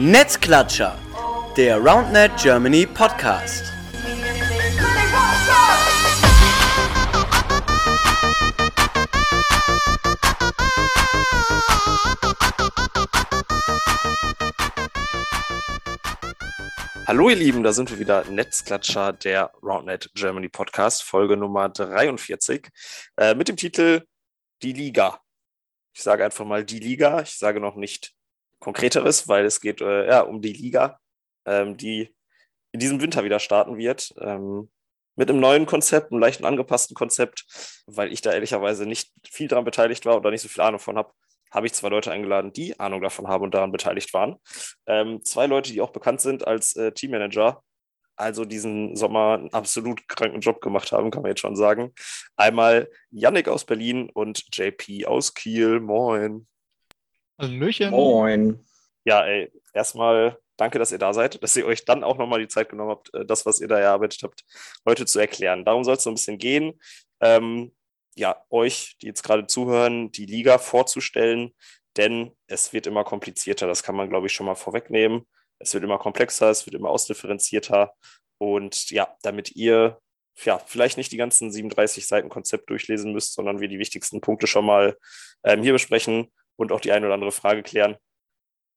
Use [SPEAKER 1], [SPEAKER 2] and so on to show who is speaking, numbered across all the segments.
[SPEAKER 1] Netzklatscher, der RoundNet Germany Podcast.
[SPEAKER 2] Hallo ihr Lieben, da sind wir wieder, Netzklatscher, der RoundNet Germany Podcast, Folge Nummer 43, äh, mit dem Titel Die Liga. Ich sage einfach mal die Liga, ich sage noch nicht Konkreteres, weil es geht äh, ja, um die Liga, ähm, die in diesem Winter wieder starten wird. Ähm, mit einem neuen Konzept, einem leichten angepassten Konzept, weil ich da ehrlicherweise nicht viel daran beteiligt war oder nicht so viel Ahnung von habe, habe ich zwei Leute eingeladen, die Ahnung davon haben und daran beteiligt waren. Ähm, zwei Leute, die auch bekannt sind als äh, Teammanager, also diesen Sommer einen absolut kranken Job gemacht haben, kann man jetzt schon sagen. Einmal Yannick aus Berlin und JP aus Kiel. Moin.
[SPEAKER 3] Hallöchen.
[SPEAKER 4] Moin.
[SPEAKER 2] Ja, ey, erstmal danke, dass ihr da seid, dass ihr euch dann auch nochmal die Zeit genommen habt, äh, das, was ihr da erarbeitet habt, heute zu erklären. Darum soll es so ein bisschen gehen. Ähm, ja, euch, die jetzt gerade zuhören, die Liga vorzustellen, denn es wird immer komplizierter. Das kann man, glaube ich, schon mal vorwegnehmen. Es wird immer komplexer, es wird immer ausdifferenzierter. Und ja, damit ihr ja, vielleicht nicht die ganzen 37 Seiten Konzept durchlesen müsst, sondern wir die wichtigsten Punkte schon mal ähm, hier besprechen, und auch die eine oder andere Frage klären,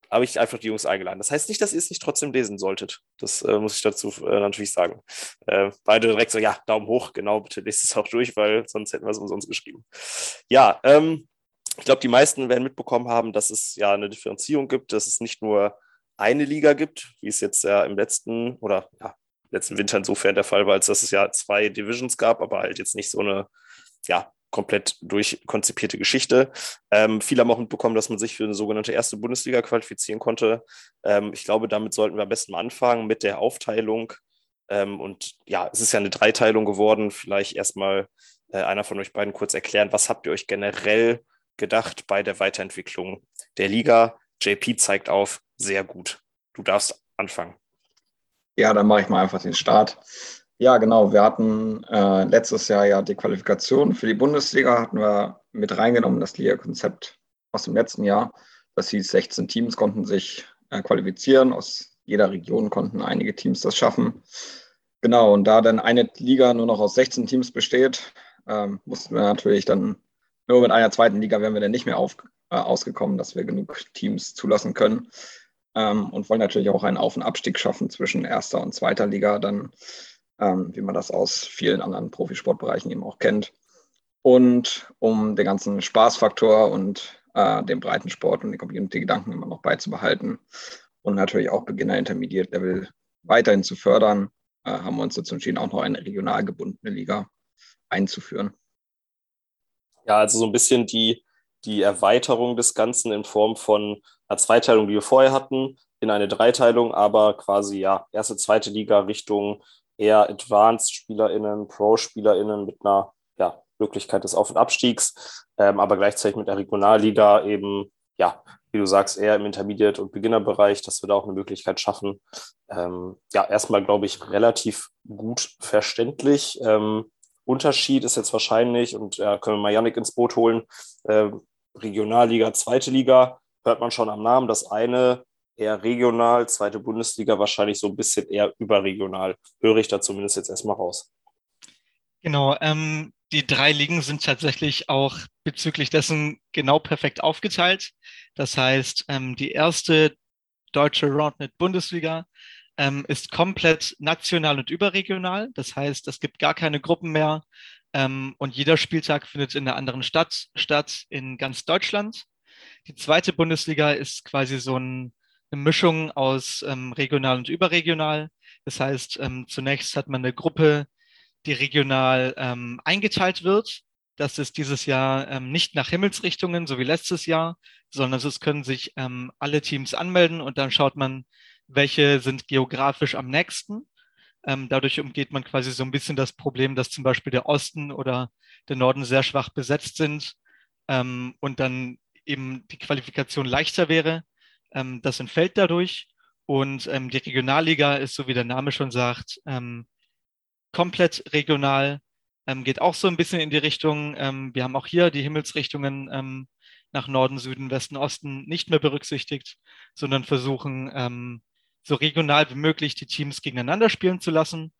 [SPEAKER 2] habe ich einfach die Jungs eingeladen. Das heißt nicht, dass ihr es nicht trotzdem lesen solltet. Das äh, muss ich dazu äh, natürlich sagen. Äh, beide direkt so, ja, Daumen hoch, genau, bitte lest es auch durch, weil sonst hätten wir es umsonst geschrieben. Ja, ähm, ich glaube, die meisten werden mitbekommen haben, dass es ja eine Differenzierung gibt, dass es nicht nur eine Liga gibt, wie es jetzt ja im letzten oder ja, letzten Winter insofern der Fall war, als dass es ja zwei Divisions gab, aber halt jetzt nicht so eine ja, komplett durchkonzipierte Geschichte. Ähm, viele haben auch mitbekommen, dass man sich für eine sogenannte erste Bundesliga qualifizieren konnte. Ähm, ich glaube, damit sollten wir am besten mal anfangen mit der Aufteilung. Ähm, und ja, es ist ja eine Dreiteilung geworden. Vielleicht erstmal äh, einer von euch beiden kurz erklären, was habt ihr euch generell gedacht bei der Weiterentwicklung der Liga? JP zeigt auf, sehr gut. Du darfst anfangen.
[SPEAKER 4] Ja, dann mache ich mal einfach den Start. Ja, genau. Wir hatten äh, letztes Jahr ja die Qualifikation für die Bundesliga, hatten wir mit reingenommen, das Liga-Konzept aus dem letzten Jahr. Das hieß, 16 Teams konnten sich äh, qualifizieren. Aus jeder Region konnten einige Teams das schaffen. Genau, und da dann eine Liga nur noch aus 16 Teams besteht, ähm, mussten wir natürlich dann nur mit einer zweiten Liga wären wir dann nicht mehr auf, äh, ausgekommen, dass wir genug Teams zulassen können. Ähm, und wollen natürlich auch einen Auf- und Abstieg schaffen zwischen erster und zweiter Liga. Dann ähm, wie man das aus vielen anderen Profisportbereichen eben auch kennt. Und um den ganzen Spaßfaktor und äh, den Breitensport und den Community-Gedanken immer noch beizubehalten und natürlich auch Beginner Intermediate Level weiterhin zu fördern, äh, haben wir uns dazu entschieden, auch noch eine regional gebundene Liga einzuführen.
[SPEAKER 2] Ja, also so ein bisschen die, die Erweiterung des Ganzen in Form von einer Zweiteilung, die wir vorher hatten, in eine Dreiteilung, aber quasi ja erste, zweite Liga Richtung eher Advanced-SpielerInnen, Pro-SpielerInnen mit einer ja, Möglichkeit des Auf- und Abstiegs, ähm, aber gleichzeitig mit der Regionalliga eben, ja, wie du sagst, eher im Intermediate- und Beginnerbereich, dass wir da auch eine Möglichkeit schaffen. Ähm, ja, erstmal, glaube ich, relativ gut verständlich. Ähm, Unterschied ist jetzt wahrscheinlich, und ja, können wir mal Yannick ins Boot holen, äh, Regionalliga, zweite Liga, hört man schon am Namen. Das eine eher regional, zweite Bundesliga wahrscheinlich so ein bisschen eher überregional. Höre ich da zumindest jetzt erstmal raus.
[SPEAKER 3] Genau, ähm, die drei Ligen sind tatsächlich auch bezüglich dessen genau perfekt aufgeteilt. Das heißt, ähm, die erste deutsche Roundnet Bundesliga ähm, ist komplett national und überregional. Das heißt, es gibt gar keine Gruppen mehr ähm, und jeder Spieltag findet in einer anderen Stadt statt in ganz Deutschland. Die zweite Bundesliga ist quasi so ein eine Mischung aus ähm, regional und überregional. Das heißt, ähm, zunächst hat man eine Gruppe, die regional ähm, eingeteilt wird. Das ist dieses Jahr ähm, nicht nach Himmelsrichtungen, so wie letztes Jahr, sondern es können sich ähm, alle Teams anmelden und dann schaut man, welche sind geografisch am nächsten. Ähm, dadurch umgeht man quasi so ein bisschen das Problem, dass zum Beispiel der Osten oder der Norden sehr schwach besetzt sind und dann eben die Qualifikation leichter wäre. Ähm, das entfällt dadurch. Und ähm, die Regionalliga ist, so wie der Name schon sagt, ähm, komplett regional, ähm, geht auch so ein bisschen in die Richtung. Ähm, wir haben auch hier die Himmelsrichtungen ähm, nach Norden, Süden, Westen, Osten nicht mehr berücksichtigt, sondern versuchen, so regional wie möglich die Teams gegeneinander spielen zu lassen.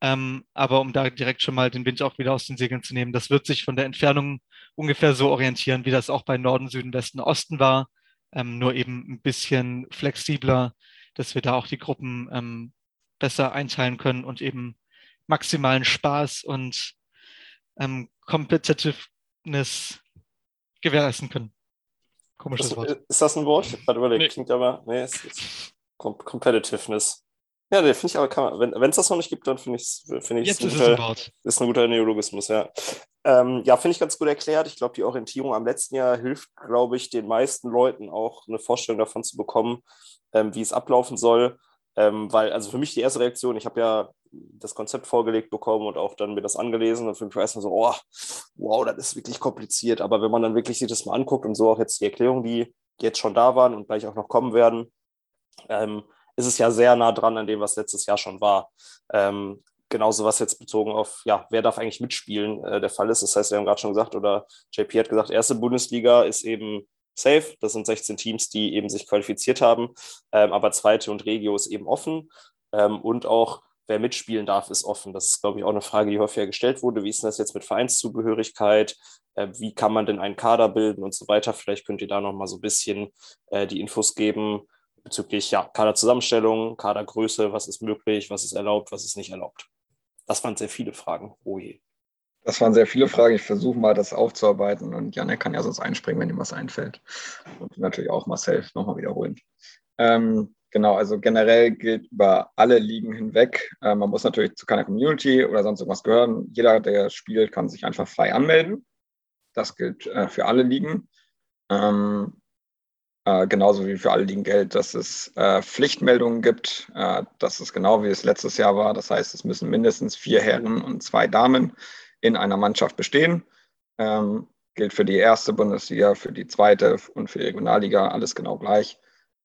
[SPEAKER 3] Ähm, aber um da direkt schon mal den Wind auch wieder aus den Segeln zu nehmen, das wird sich von der Entfernung ungefähr so orientieren, wie das auch bei Norden, Süden, Westen, Osten war, ähm, nur eben ein bisschen flexibler, dass wir da auch die Gruppen ähm, besser einteilen können und eben maximalen Spaß und ähm, Competitiveness gewährleisten können.
[SPEAKER 2] Komisches ist, Wort. Ist das ein Wort? Ich habe gerade überlegt, nee. klingt aber, nee, es ist Competitiveness. Ja, der finde ich aber, kann man, wenn es das noch nicht gibt, dann finde ich es find
[SPEAKER 3] Jetzt ist, ein Wort.
[SPEAKER 2] ist ein guter Neologismus, ja. Ähm, ja, finde ich ganz gut erklärt. Ich glaube, die Orientierung am letzten Jahr hilft, glaube ich, den meisten Leuten auch eine Vorstellung davon zu bekommen, ähm, wie es ablaufen soll. Ähm, weil, also für mich die erste Reaktion, ich habe ja das Konzept vorgelegt bekommen und auch dann mir das angelesen und für mich war erstmal so, oh, wow, das ist wirklich kompliziert. Aber wenn man dann wirklich sich das mal anguckt und so auch jetzt die Erklärungen, die jetzt schon da waren und gleich auch noch kommen werden, ähm, ist es ja sehr nah dran an dem, was letztes Jahr schon war. Ähm, genauso was jetzt bezogen auf, ja, wer darf eigentlich mitspielen, äh, der Fall ist. Das heißt, wir haben gerade schon gesagt, oder JP hat gesagt, erste Bundesliga ist eben safe. Das sind 16 Teams, die eben sich qualifiziert haben. Ähm, aber zweite und Regio ist eben offen. Ähm, und auch wer mitspielen darf, ist offen. Das ist, glaube ich, auch eine Frage, die häufiger gestellt wurde. Wie ist denn das jetzt mit Vereinszugehörigkeit? Äh, wie kann man denn einen Kader bilden und so weiter? Vielleicht könnt ihr da noch mal so ein bisschen äh, die Infos geben bezüglich ja, Kaderzusammenstellung, Kadergröße, was ist möglich, was ist erlaubt, was ist nicht erlaubt. Das waren sehr viele Fragen. Oh je.
[SPEAKER 4] Das waren sehr viele Fragen. Ich versuche mal, das aufzuarbeiten und Janek kann ja sonst einspringen, wenn ihm was einfällt. Und natürlich auch Marcel nochmal wiederholen. Ähm, genau, also generell gilt über alle Ligen hinweg. Äh, man muss natürlich zu keiner Community oder sonst irgendwas gehören. Jeder, der spielt, kann sich einfach frei anmelden. Das gilt äh, für alle Ligen. Ähm, äh, genauso wie für alle Ligen gilt, dass es äh, Pflichtmeldungen gibt. Äh, das ist genau wie es letztes Jahr war. Das heißt, es müssen mindestens vier Herren und zwei Damen in einer Mannschaft bestehen. Ähm, gilt für die erste Bundesliga, für die zweite und für die Regionalliga, alles genau gleich.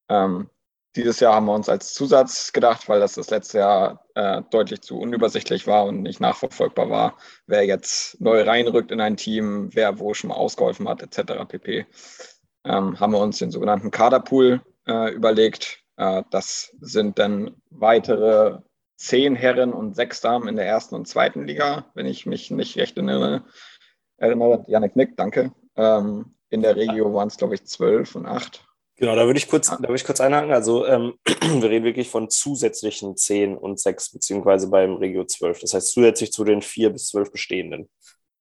[SPEAKER 4] Ähm, dieses Jahr haben wir uns als Zusatz gedacht, weil das das letzte Jahr äh, deutlich zu unübersichtlich war und nicht nachverfolgbar war, wer jetzt neu reinrückt in ein Team, wer wo schon mal ausgeholfen hat, etc. pp. Ähm, haben wir uns den sogenannten Kaderpool äh, überlegt. Äh, das sind dann weitere zehn Herren und sechs Damen in der ersten und zweiten Liga, wenn ich mich nicht recht erinnere. Erinnere, Janik Nick, danke. Ähm, in der Regio waren es, glaube ich, zwölf und acht.
[SPEAKER 2] Genau, da würde ich kurz, da würde ich kurz einhaken. Also ähm, wir reden wirklich von zusätzlichen zehn und sechs, beziehungsweise beim Regio zwölf. Das heißt zusätzlich zu den vier bis zwölf bestehenden.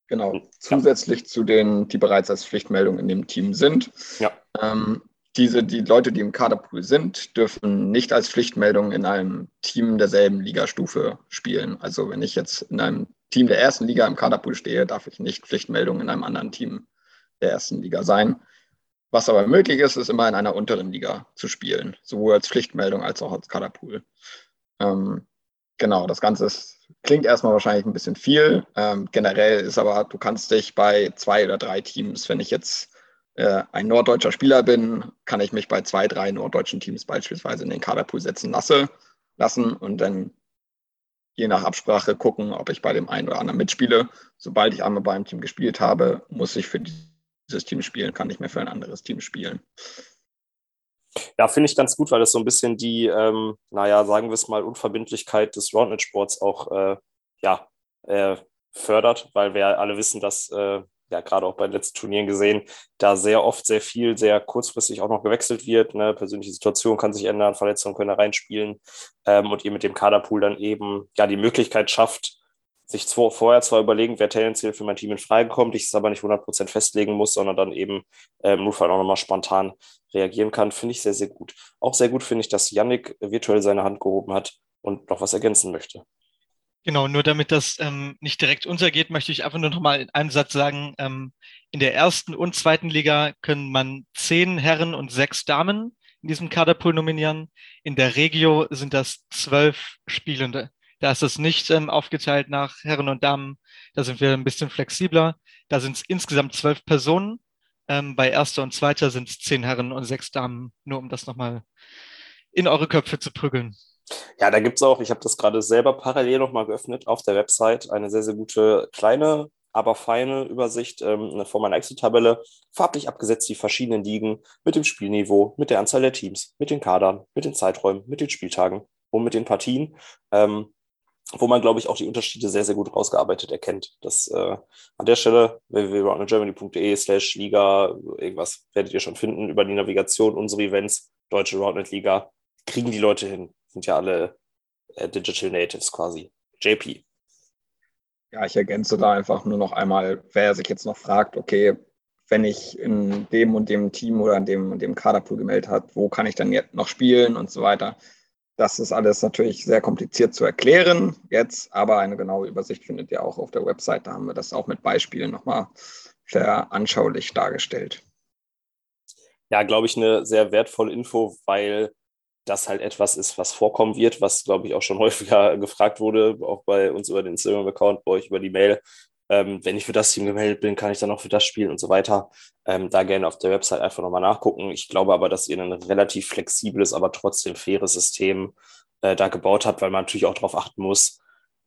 [SPEAKER 4] Genau, ja. zusätzlich zu denen, die bereits als Pflichtmeldung in dem Team sind.
[SPEAKER 2] Ja.
[SPEAKER 4] Ähm, diese, die Leute, die im Kaderpool sind, dürfen nicht als Pflichtmeldung in einem Team derselben Ligastufe spielen. Also wenn ich jetzt in einem Team der ersten Liga im Kaderpool stehe, darf ich nicht Pflichtmeldung in einem anderen Team der ersten Liga sein. Was aber möglich ist, ist immer in einer unteren Liga zu spielen, sowohl als Pflichtmeldung als auch als Kaderpool. Ähm, genau, das Ganze ist, klingt erstmal wahrscheinlich ein bisschen viel. Ähm, generell ist aber, du kannst dich bei zwei oder drei Teams, wenn ich jetzt äh, ein norddeutscher Spieler bin, kann ich mich bei zwei, drei norddeutschen Teams beispielsweise in den Kaderpool setzen lasse, lassen und dann je nach Absprache gucken, ob ich bei dem einen oder anderen mitspiele. Sobald ich einmal bei einem Team gespielt habe, muss ich für dieses Team spielen, kann ich mehr für ein anderes Team spielen.
[SPEAKER 2] Ja, finde ich ganz gut, weil das so ein bisschen die, ähm, naja, sagen wir es mal, Unverbindlichkeit des Roundnet-Sports auch äh, ja, äh, fördert, weil wir alle wissen, dass äh, ja gerade auch bei den letzten Turnieren gesehen, da sehr oft sehr viel, sehr kurzfristig auch noch gewechselt wird. Ne? Persönliche Situation kann sich ändern, Verletzungen können da reinspielen ähm, und ihr mit dem Kaderpool dann eben ja die Möglichkeit schafft, sich zwar, vorher zwar überlegen, wer tendenziell für mein Team in Frage kommt, ich es aber nicht 100% festlegen muss, sondern dann eben im Notfall auch nochmal spontan reagieren kann, finde ich sehr, sehr gut. Auch sehr gut finde ich, dass Yannick virtuell seine Hand gehoben hat und noch was ergänzen möchte.
[SPEAKER 3] Genau, nur damit das ähm, nicht direkt untergeht, möchte ich einfach nur noch mal in einem Satz sagen, ähm, in der ersten und zweiten Liga können man zehn Herren und sechs Damen in diesem Kaderpool nominieren. In der Regio sind das zwölf Spielende. Da ist es nicht ähm, aufgeteilt nach Herren und Damen. Da sind wir ein bisschen flexibler. Da sind es insgesamt zwölf Personen. Ähm, bei erster und zweiter sind es zehn Herren und sechs Damen, nur um das nochmal in eure Köpfe zu prügeln.
[SPEAKER 2] Ja, da gibt es auch, ich habe das gerade selber parallel nochmal geöffnet auf der Website, eine sehr, sehr gute kleine aber feine Übersicht ähm, von meiner Excel-Tabelle, farblich abgesetzt die verschiedenen Ligen mit dem Spielniveau, mit der Anzahl der Teams, mit den Kadern, mit den Zeiträumen, mit den Spieltagen und mit den Partien. Ähm, wo man, glaube ich, auch die Unterschiede sehr, sehr gut rausgearbeitet erkennt. Das äh, an der Stelle www.roundnetgermany.de slash Liga, irgendwas werdet ihr schon finden über die Navigation, unsere Events, Deutsche Roundnet Liga, kriegen die Leute hin. Sind ja alle äh, Digital Natives quasi. JP.
[SPEAKER 4] Ja, ich ergänze da einfach nur noch einmal, wer sich jetzt noch fragt, okay, wenn ich in dem und dem Team oder in dem und dem Kaderpool gemeldet habe, wo kann ich dann jetzt noch spielen und so weiter das ist alles natürlich sehr kompliziert zu erklären jetzt, aber eine genaue Übersicht findet ihr auch auf der Website. Da haben wir das auch mit Beispielen nochmal sehr anschaulich dargestellt.
[SPEAKER 2] Ja, glaube ich, eine sehr wertvolle Info, weil das halt etwas ist, was vorkommen wird, was, glaube ich, auch schon häufiger gefragt wurde, auch bei uns über den Instagram-Account, bei euch über die Mail, ähm, wenn ich für das Team gemeldet bin, kann ich dann auch für das spielen und so weiter. Ähm, da gerne auf der Website einfach nochmal nachgucken. Ich glaube aber, dass ihr ein relativ flexibles, aber trotzdem faires System äh, da gebaut habt, weil man natürlich auch darauf achten muss,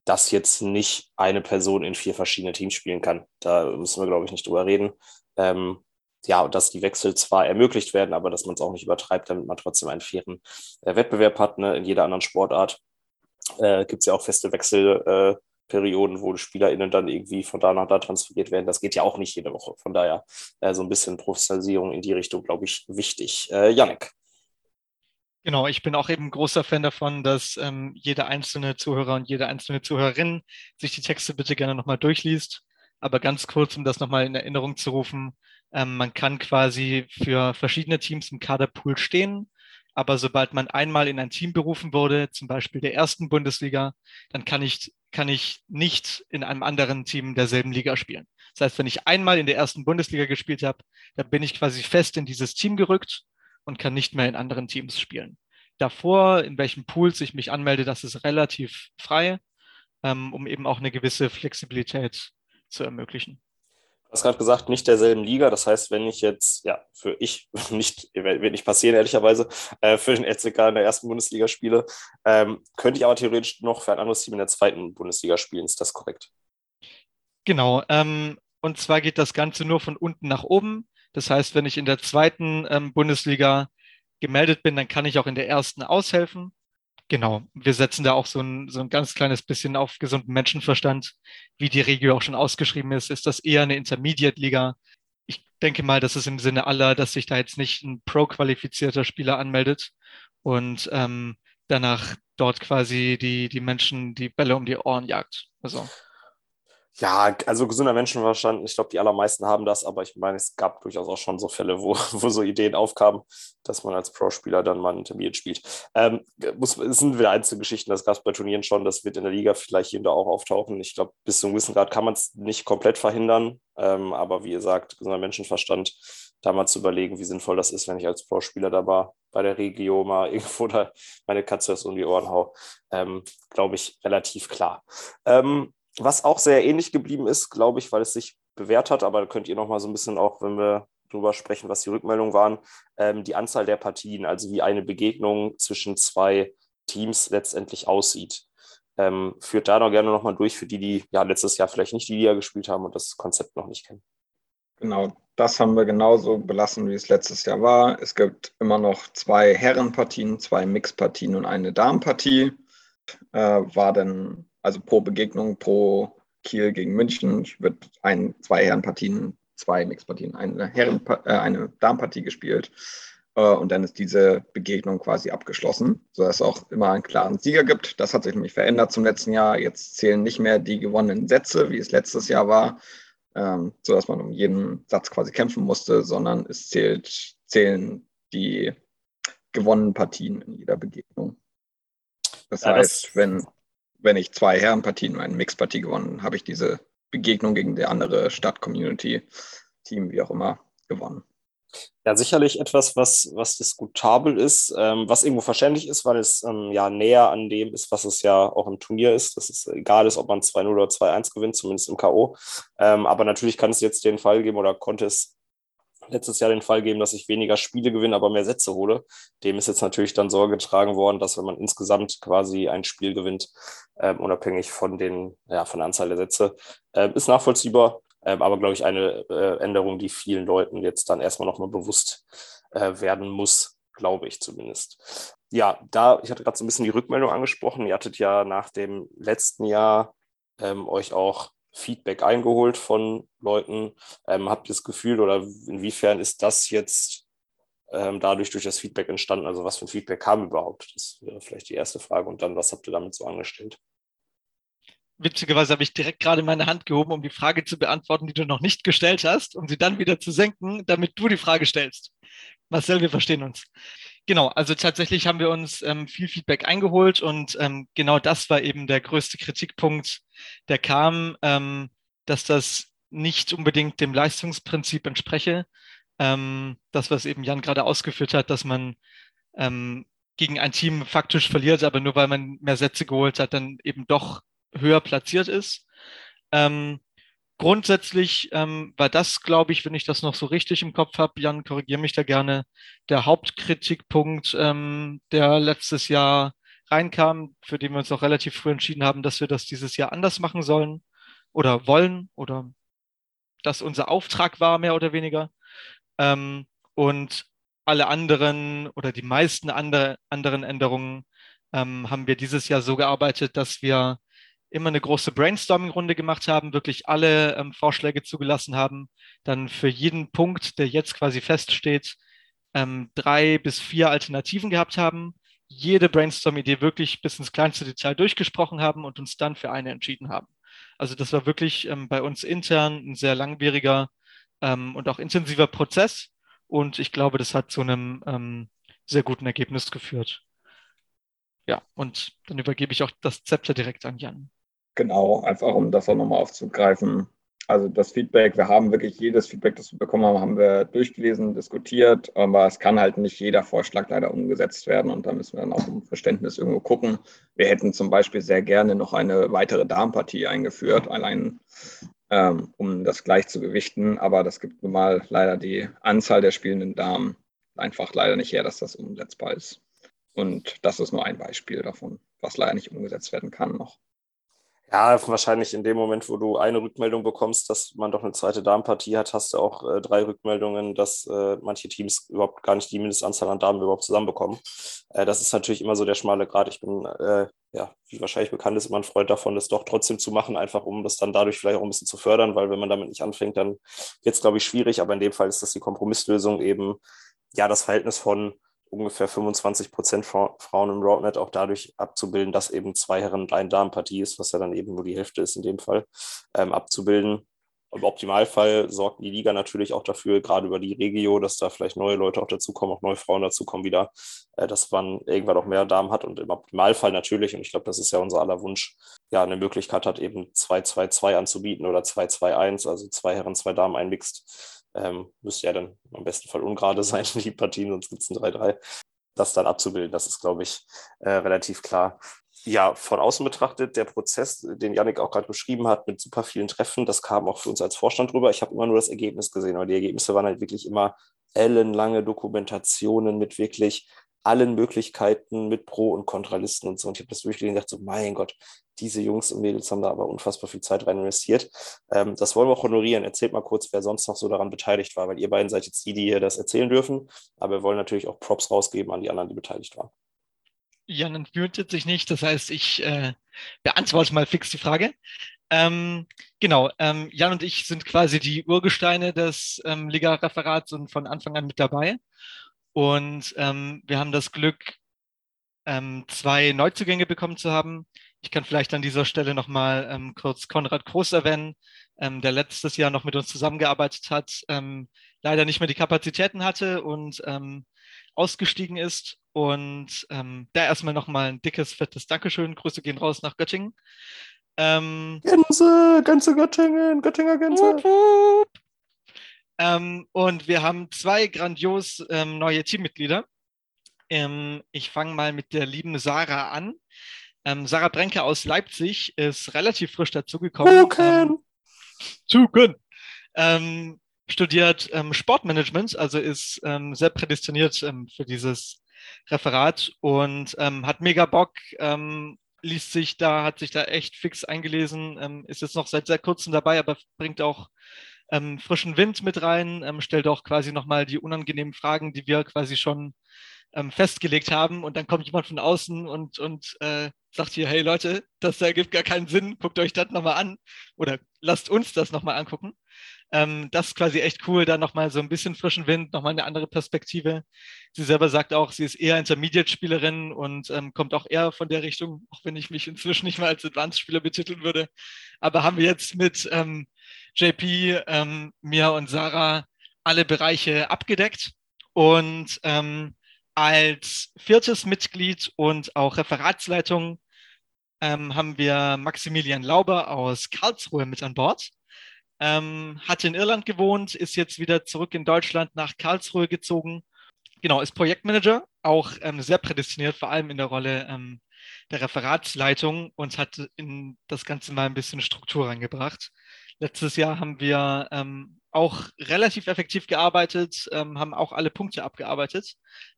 [SPEAKER 2] dass jetzt nicht eine Person in vier verschiedene Teams spielen kann. Da müssen wir, glaube ich, nicht drüber reden. Ähm, ja, dass die Wechsel zwar ermöglicht werden, aber dass man es auch nicht übertreibt, damit man trotzdem einen fairen äh, Wettbewerb hat. Ne? In jeder anderen Sportart äh, gibt es ja auch feste Wechsel. Äh, Perioden, wo SpielerInnen dann irgendwie von da nach da transferiert werden. Das geht ja auch nicht jede Woche. Von daher äh, so ein bisschen Professionalisierung in die Richtung, glaube ich, wichtig. Äh, Janik.
[SPEAKER 3] Genau, ich bin auch eben großer Fan davon, dass ähm, jeder einzelne Zuhörer und jede einzelne Zuhörerin sich die Texte bitte gerne nochmal durchliest. Aber ganz kurz, um das nochmal in Erinnerung zu rufen, ähm, man kann quasi für verschiedene Teams im Kaderpool stehen aber sobald man einmal in ein Team berufen wurde, zum Beispiel der ersten Bundesliga, dann kann ich, kann ich nicht in einem anderen Team derselben Liga spielen. Das heißt, wenn ich einmal in der ersten Bundesliga gespielt habe, dann bin ich quasi fest in dieses Team gerückt und kann nicht mehr in anderen Teams spielen. Davor, in welchen Pools ich mich anmelde, das ist relativ frei, ähm, um eben auch eine gewisse Flexibilität zu ermöglichen.
[SPEAKER 2] Du hast gerade gesagt, nicht derselben Liga. Das heißt, wenn ich jetzt, ja, für ich nicht, wird nicht passieren, ehrlicherweise, äh, für den SCK in der ersten Bundesliga spiele, ähm, könnte ich aber theoretisch noch für ein anderes Team in der zweiten Bundesliga spielen. Ist das korrekt?
[SPEAKER 3] Genau. Ähm, und zwar geht das Ganze nur von unten nach oben. Das heißt, wenn ich in der zweiten ähm, Bundesliga gemeldet bin, dann kann ich auch in der ersten aushelfen. Genau, wir setzen da auch so ein, so ein ganz kleines bisschen auf gesunden Menschenverstand. Wie die Regio auch schon ausgeschrieben ist, ist das eher eine Intermediate-Liga. Ich denke mal, das ist im Sinne aller, dass sich da jetzt nicht ein pro-qualifizierter Spieler anmeldet und ähm, danach dort quasi die, die Menschen die Bälle um die Ohren jagt. Also.
[SPEAKER 2] Ja, also gesunder Menschenverstand, ich glaube, die allermeisten haben das, aber ich meine, es gab durchaus auch schon so Fälle, wo, wo so Ideen aufkamen, dass man als Pro-Spieler dann mal ein Intermediate spielt. Ähm, es sind wieder Einzelgeschichten, das gab es bei Turnieren schon, das wird in der Liga vielleicht hier und da auch auftauchen. Ich glaube, bis zu einem gewissen Grad kann man es nicht komplett verhindern, ähm, aber wie gesagt, gesunder Menschenverstand, da mal zu überlegen, wie sinnvoll das ist, wenn ich als Pro-Spieler dabei bei der Regio mal irgendwo da meine Katze um die Ohren hau, ähm, glaube ich, relativ klar. Ähm, was auch sehr ähnlich geblieben ist, glaube ich, weil es sich bewährt hat, aber da könnt ihr noch mal so ein bisschen auch, wenn wir drüber sprechen, was die Rückmeldungen waren, ähm, die Anzahl der Partien, also wie eine Begegnung zwischen zwei Teams letztendlich aussieht. Ähm, führt da noch gerne noch mal durch für die, die ja letztes Jahr vielleicht nicht die Liga gespielt haben und das Konzept noch nicht kennen.
[SPEAKER 4] Genau, das haben wir genauso belassen, wie es letztes Jahr war. Es gibt immer noch zwei Herrenpartien, zwei Mixpartien und eine Damenpartie. Äh, war dann also pro Begegnung, pro Kiel gegen München wird ein, zwei Herrenpartien, zwei Mixpartien, eine, Herren, äh, eine Damenpartie gespielt. Äh, und dann ist diese Begegnung quasi abgeschlossen, sodass es auch immer einen klaren Sieger gibt. Das hat sich nämlich verändert zum letzten Jahr. Jetzt zählen nicht mehr die gewonnenen Sätze, wie es letztes Jahr war, ähm, sodass man um jeden Satz quasi kämpfen musste, sondern es zählt, zählen die gewonnenen Partien in jeder Begegnung. Das ja, heißt, das wenn wenn ich zwei Herrenpartien und eine Mixpartie gewonnen, habe ich diese Begegnung gegen der andere Stadt-Community-Team, wie auch immer, gewonnen.
[SPEAKER 2] Ja, sicherlich etwas, was, was diskutabel ist, ähm, was irgendwo verständlich ist, weil es ähm, ja näher an dem ist, was es ja auch im Turnier ist. Dass es egal ist, ob man 2-0 oder 2-1 gewinnt, zumindest im K.O. Ähm, aber natürlich kann es jetzt den Fall geben oder konnte es letztes Jahr den Fall gegeben, dass ich weniger Spiele gewinne, aber mehr Sätze hole. Dem ist jetzt natürlich dann Sorge getragen worden, dass wenn man insgesamt quasi ein Spiel gewinnt, ähm, unabhängig von, den, ja, von der Anzahl der Sätze, äh, ist nachvollziehbar. Ähm, aber glaube ich, eine äh, Änderung, die vielen Leuten jetzt dann erstmal nochmal bewusst äh, werden muss, glaube ich zumindest. Ja, da, ich hatte gerade so ein bisschen die Rückmeldung angesprochen. Ihr hattet ja nach dem letzten Jahr ähm, euch auch Feedback eingeholt von Leuten. Ähm, habt ihr das Gefühl oder inwiefern ist das jetzt ähm, dadurch durch das Feedback entstanden? Also was für ein Feedback kam überhaupt? Das wäre vielleicht die erste Frage. Und dann, was habt ihr damit so angestellt?
[SPEAKER 3] Witzigerweise habe ich direkt gerade meine Hand gehoben, um die Frage zu beantworten, die du noch nicht gestellt hast, um sie dann wieder zu senken, damit du die Frage stellst. Marcel, wir verstehen uns. Genau, also tatsächlich haben wir uns ähm, viel Feedback eingeholt und ähm, genau das war eben der größte Kritikpunkt, der kam, ähm, dass das nicht unbedingt dem Leistungsprinzip entspreche. Ähm, das, was eben Jan gerade ausgeführt hat, dass man ähm, gegen ein Team faktisch verliert, aber nur weil man mehr Sätze geholt hat, dann eben doch höher platziert ist. Ähm, grundsätzlich ähm, war das, glaube ich, wenn ich das noch so richtig im Kopf habe, Jan, korrigiere mich da gerne, der Hauptkritikpunkt, ähm, der letztes Jahr reinkam, für den wir uns auch relativ früh entschieden haben, dass wir das dieses Jahr anders machen sollen oder wollen oder dass unser Auftrag war, mehr oder weniger. Ähm, und alle anderen oder die meisten andere, anderen Änderungen ähm, haben wir dieses Jahr so gearbeitet, dass wir immer eine große Brainstorming-Runde gemacht haben, wirklich alle ähm, Vorschläge zugelassen haben, dann für jeden Punkt, der jetzt quasi feststeht, ähm, drei bis vier Alternativen gehabt haben, jede Brainstorm-Idee wirklich bis ins kleinste Detail durchgesprochen haben und uns dann für eine entschieden haben. Also das war wirklich ähm, bei uns intern ein sehr langwieriger ähm, und auch intensiver Prozess und ich glaube, das hat zu einem ähm, sehr guten Ergebnis geführt. Ja, und dann übergebe ich auch das Zepter direkt an Jan.
[SPEAKER 4] Genau, einfach um das auch nochmal aufzugreifen. Also das Feedback, wir haben wirklich jedes Feedback, das wir bekommen haben, haben wir durchgelesen, diskutiert, aber es kann halt nicht jeder Vorschlag leider umgesetzt werden und da müssen wir dann auch im Verständnis irgendwo gucken. Wir hätten zum Beispiel sehr gerne noch eine weitere Darmpartie eingeführt, allein ähm, um das gleich zu gewichten, aber das gibt nun mal leider die Anzahl der spielenden Damen einfach leider nicht her, dass das umsetzbar ist. Und das ist nur ein Beispiel davon, was leider nicht umgesetzt werden kann noch.
[SPEAKER 2] Ja, wahrscheinlich in dem Moment, wo du eine Rückmeldung bekommst, dass man doch eine zweite Damenpartie hat, hast du auch äh, drei Rückmeldungen, dass äh, manche Teams überhaupt gar nicht die Mindestanzahl an Damen überhaupt zusammenbekommen. Äh, das ist natürlich immer so der schmale Grad. Ich bin, äh, ja, wie wahrscheinlich bekannt ist, immer ein Freund davon, das doch trotzdem zu machen, einfach um das dann dadurch vielleicht auch ein bisschen zu fördern, weil wenn man damit nicht anfängt, dann wird es, glaube ich, schwierig. Aber in dem Fall ist das die Kompromisslösung eben, ja, das Verhältnis von ungefähr 25 Prozent Frauen im Roadnet auch dadurch abzubilden, dass eben zwei Herren und ein Damenpartie ist, was ja dann eben nur die Hälfte ist in dem Fall, ähm, abzubilden. Im Optimalfall sorgt die Liga natürlich auch dafür, gerade über die Regio, dass da vielleicht neue Leute auch dazukommen, auch neue Frauen dazukommen wieder, äh, dass man irgendwann auch mehr Damen hat und im Optimalfall natürlich, und ich glaube, das ist ja unser aller Wunsch, ja, eine Möglichkeit hat, eben 2-2-2 anzubieten oder 2-2-1, also zwei Herren, zwei Damen einmixt ähm, müsste ja dann im besten Fall ungerade sein, die Partien, sonst gibt es ein 3-3. Das dann abzubilden, das ist, glaube ich, äh, relativ klar. Ja, von außen betrachtet, der Prozess, den Yannick auch gerade beschrieben hat, mit super vielen Treffen, das kam auch für uns als Vorstand drüber. Ich habe immer nur das Ergebnis gesehen, aber die Ergebnisse waren halt wirklich immer ellenlange Dokumentationen mit wirklich allen Möglichkeiten mit Pro- und Kontralisten und so. Und ich habe das durchgelesen und dachte so, mein Gott, diese Jungs und Mädels haben da aber unfassbar viel Zeit rein investiert. Ähm, das wollen wir auch honorieren. Erzählt mal kurz, wer sonst noch so daran beteiligt war, weil ihr beiden seid jetzt die, die hier das erzählen dürfen. Aber wir wollen natürlich auch Props rausgeben an die anderen, die beteiligt waren.
[SPEAKER 3] Jan entmutet sich nicht, das heißt, ich äh, beantworte mal fix die Frage. Ähm, genau, ähm, Jan und ich sind quasi die Urgesteine des ähm, Liga-Referats und von Anfang an mit dabei. Und ähm, wir haben das Glück, ähm, zwei Neuzugänge bekommen zu haben. Ich kann vielleicht an dieser Stelle nochmal ähm, kurz Konrad Groß erwähnen, ähm, der letztes Jahr noch mit uns zusammengearbeitet hat, ähm, leider nicht mehr die Kapazitäten hatte und ähm, ausgestiegen ist. Und ähm, da erstmal nochmal ein dickes, fettes Dankeschön. Grüße gehen raus nach Göttingen.
[SPEAKER 2] Gänse, Gänse Göttingen, Göttinger Gänse. Wup, wup.
[SPEAKER 3] Ähm, und wir haben zwei grandios ähm, neue Teammitglieder. Ähm, ich fange mal mit der lieben Sarah an. Ähm, Sarah Brenke aus Leipzig ist relativ frisch dazugekommen. Zucken. Zucken. Ähm, studiert ähm, Sportmanagement, also ist sehr prädestiniert für dieses Referat und hat mega Bock, liest sich da, hat sich da echt fix eingelesen, ist jetzt noch seit sehr kurzem dabei, aber bringt auch ähm, frischen Wind mit rein, ähm, stellt auch quasi nochmal die unangenehmen Fragen, die wir quasi schon ähm, festgelegt haben. Und dann kommt jemand von außen und, und äh, sagt hier, hey Leute, das ergibt gar keinen Sinn, guckt euch das nochmal an oder lasst uns das nochmal angucken. Ähm, das ist quasi echt cool, da nochmal so ein bisschen frischen Wind, nochmal eine andere Perspektive. Sie selber sagt auch, sie ist eher Intermediate-Spielerin und ähm, kommt auch eher von der Richtung, auch wenn ich mich inzwischen nicht mal als Advanced-Spieler betiteln würde. Aber haben wir jetzt mit ähm, JP, ähm, Mia und Sarah alle Bereiche abgedeckt und ähm, als viertes Mitglied und auch Referatsleitung ähm, haben wir Maximilian Lauber aus Karlsruhe mit an Bord ähm, hat in Irland gewohnt, ist jetzt wieder zurück in Deutschland nach Karlsruhe gezogen. Genau, ist Projektmanager, auch ähm, sehr prädestiniert, vor allem in der Rolle ähm, der Referatsleitung und hat in das Ganze mal ein bisschen Struktur reingebracht. Letztes Jahr haben wir ähm, auch relativ effektiv gearbeitet, ähm, haben auch alle Punkte abgearbeitet,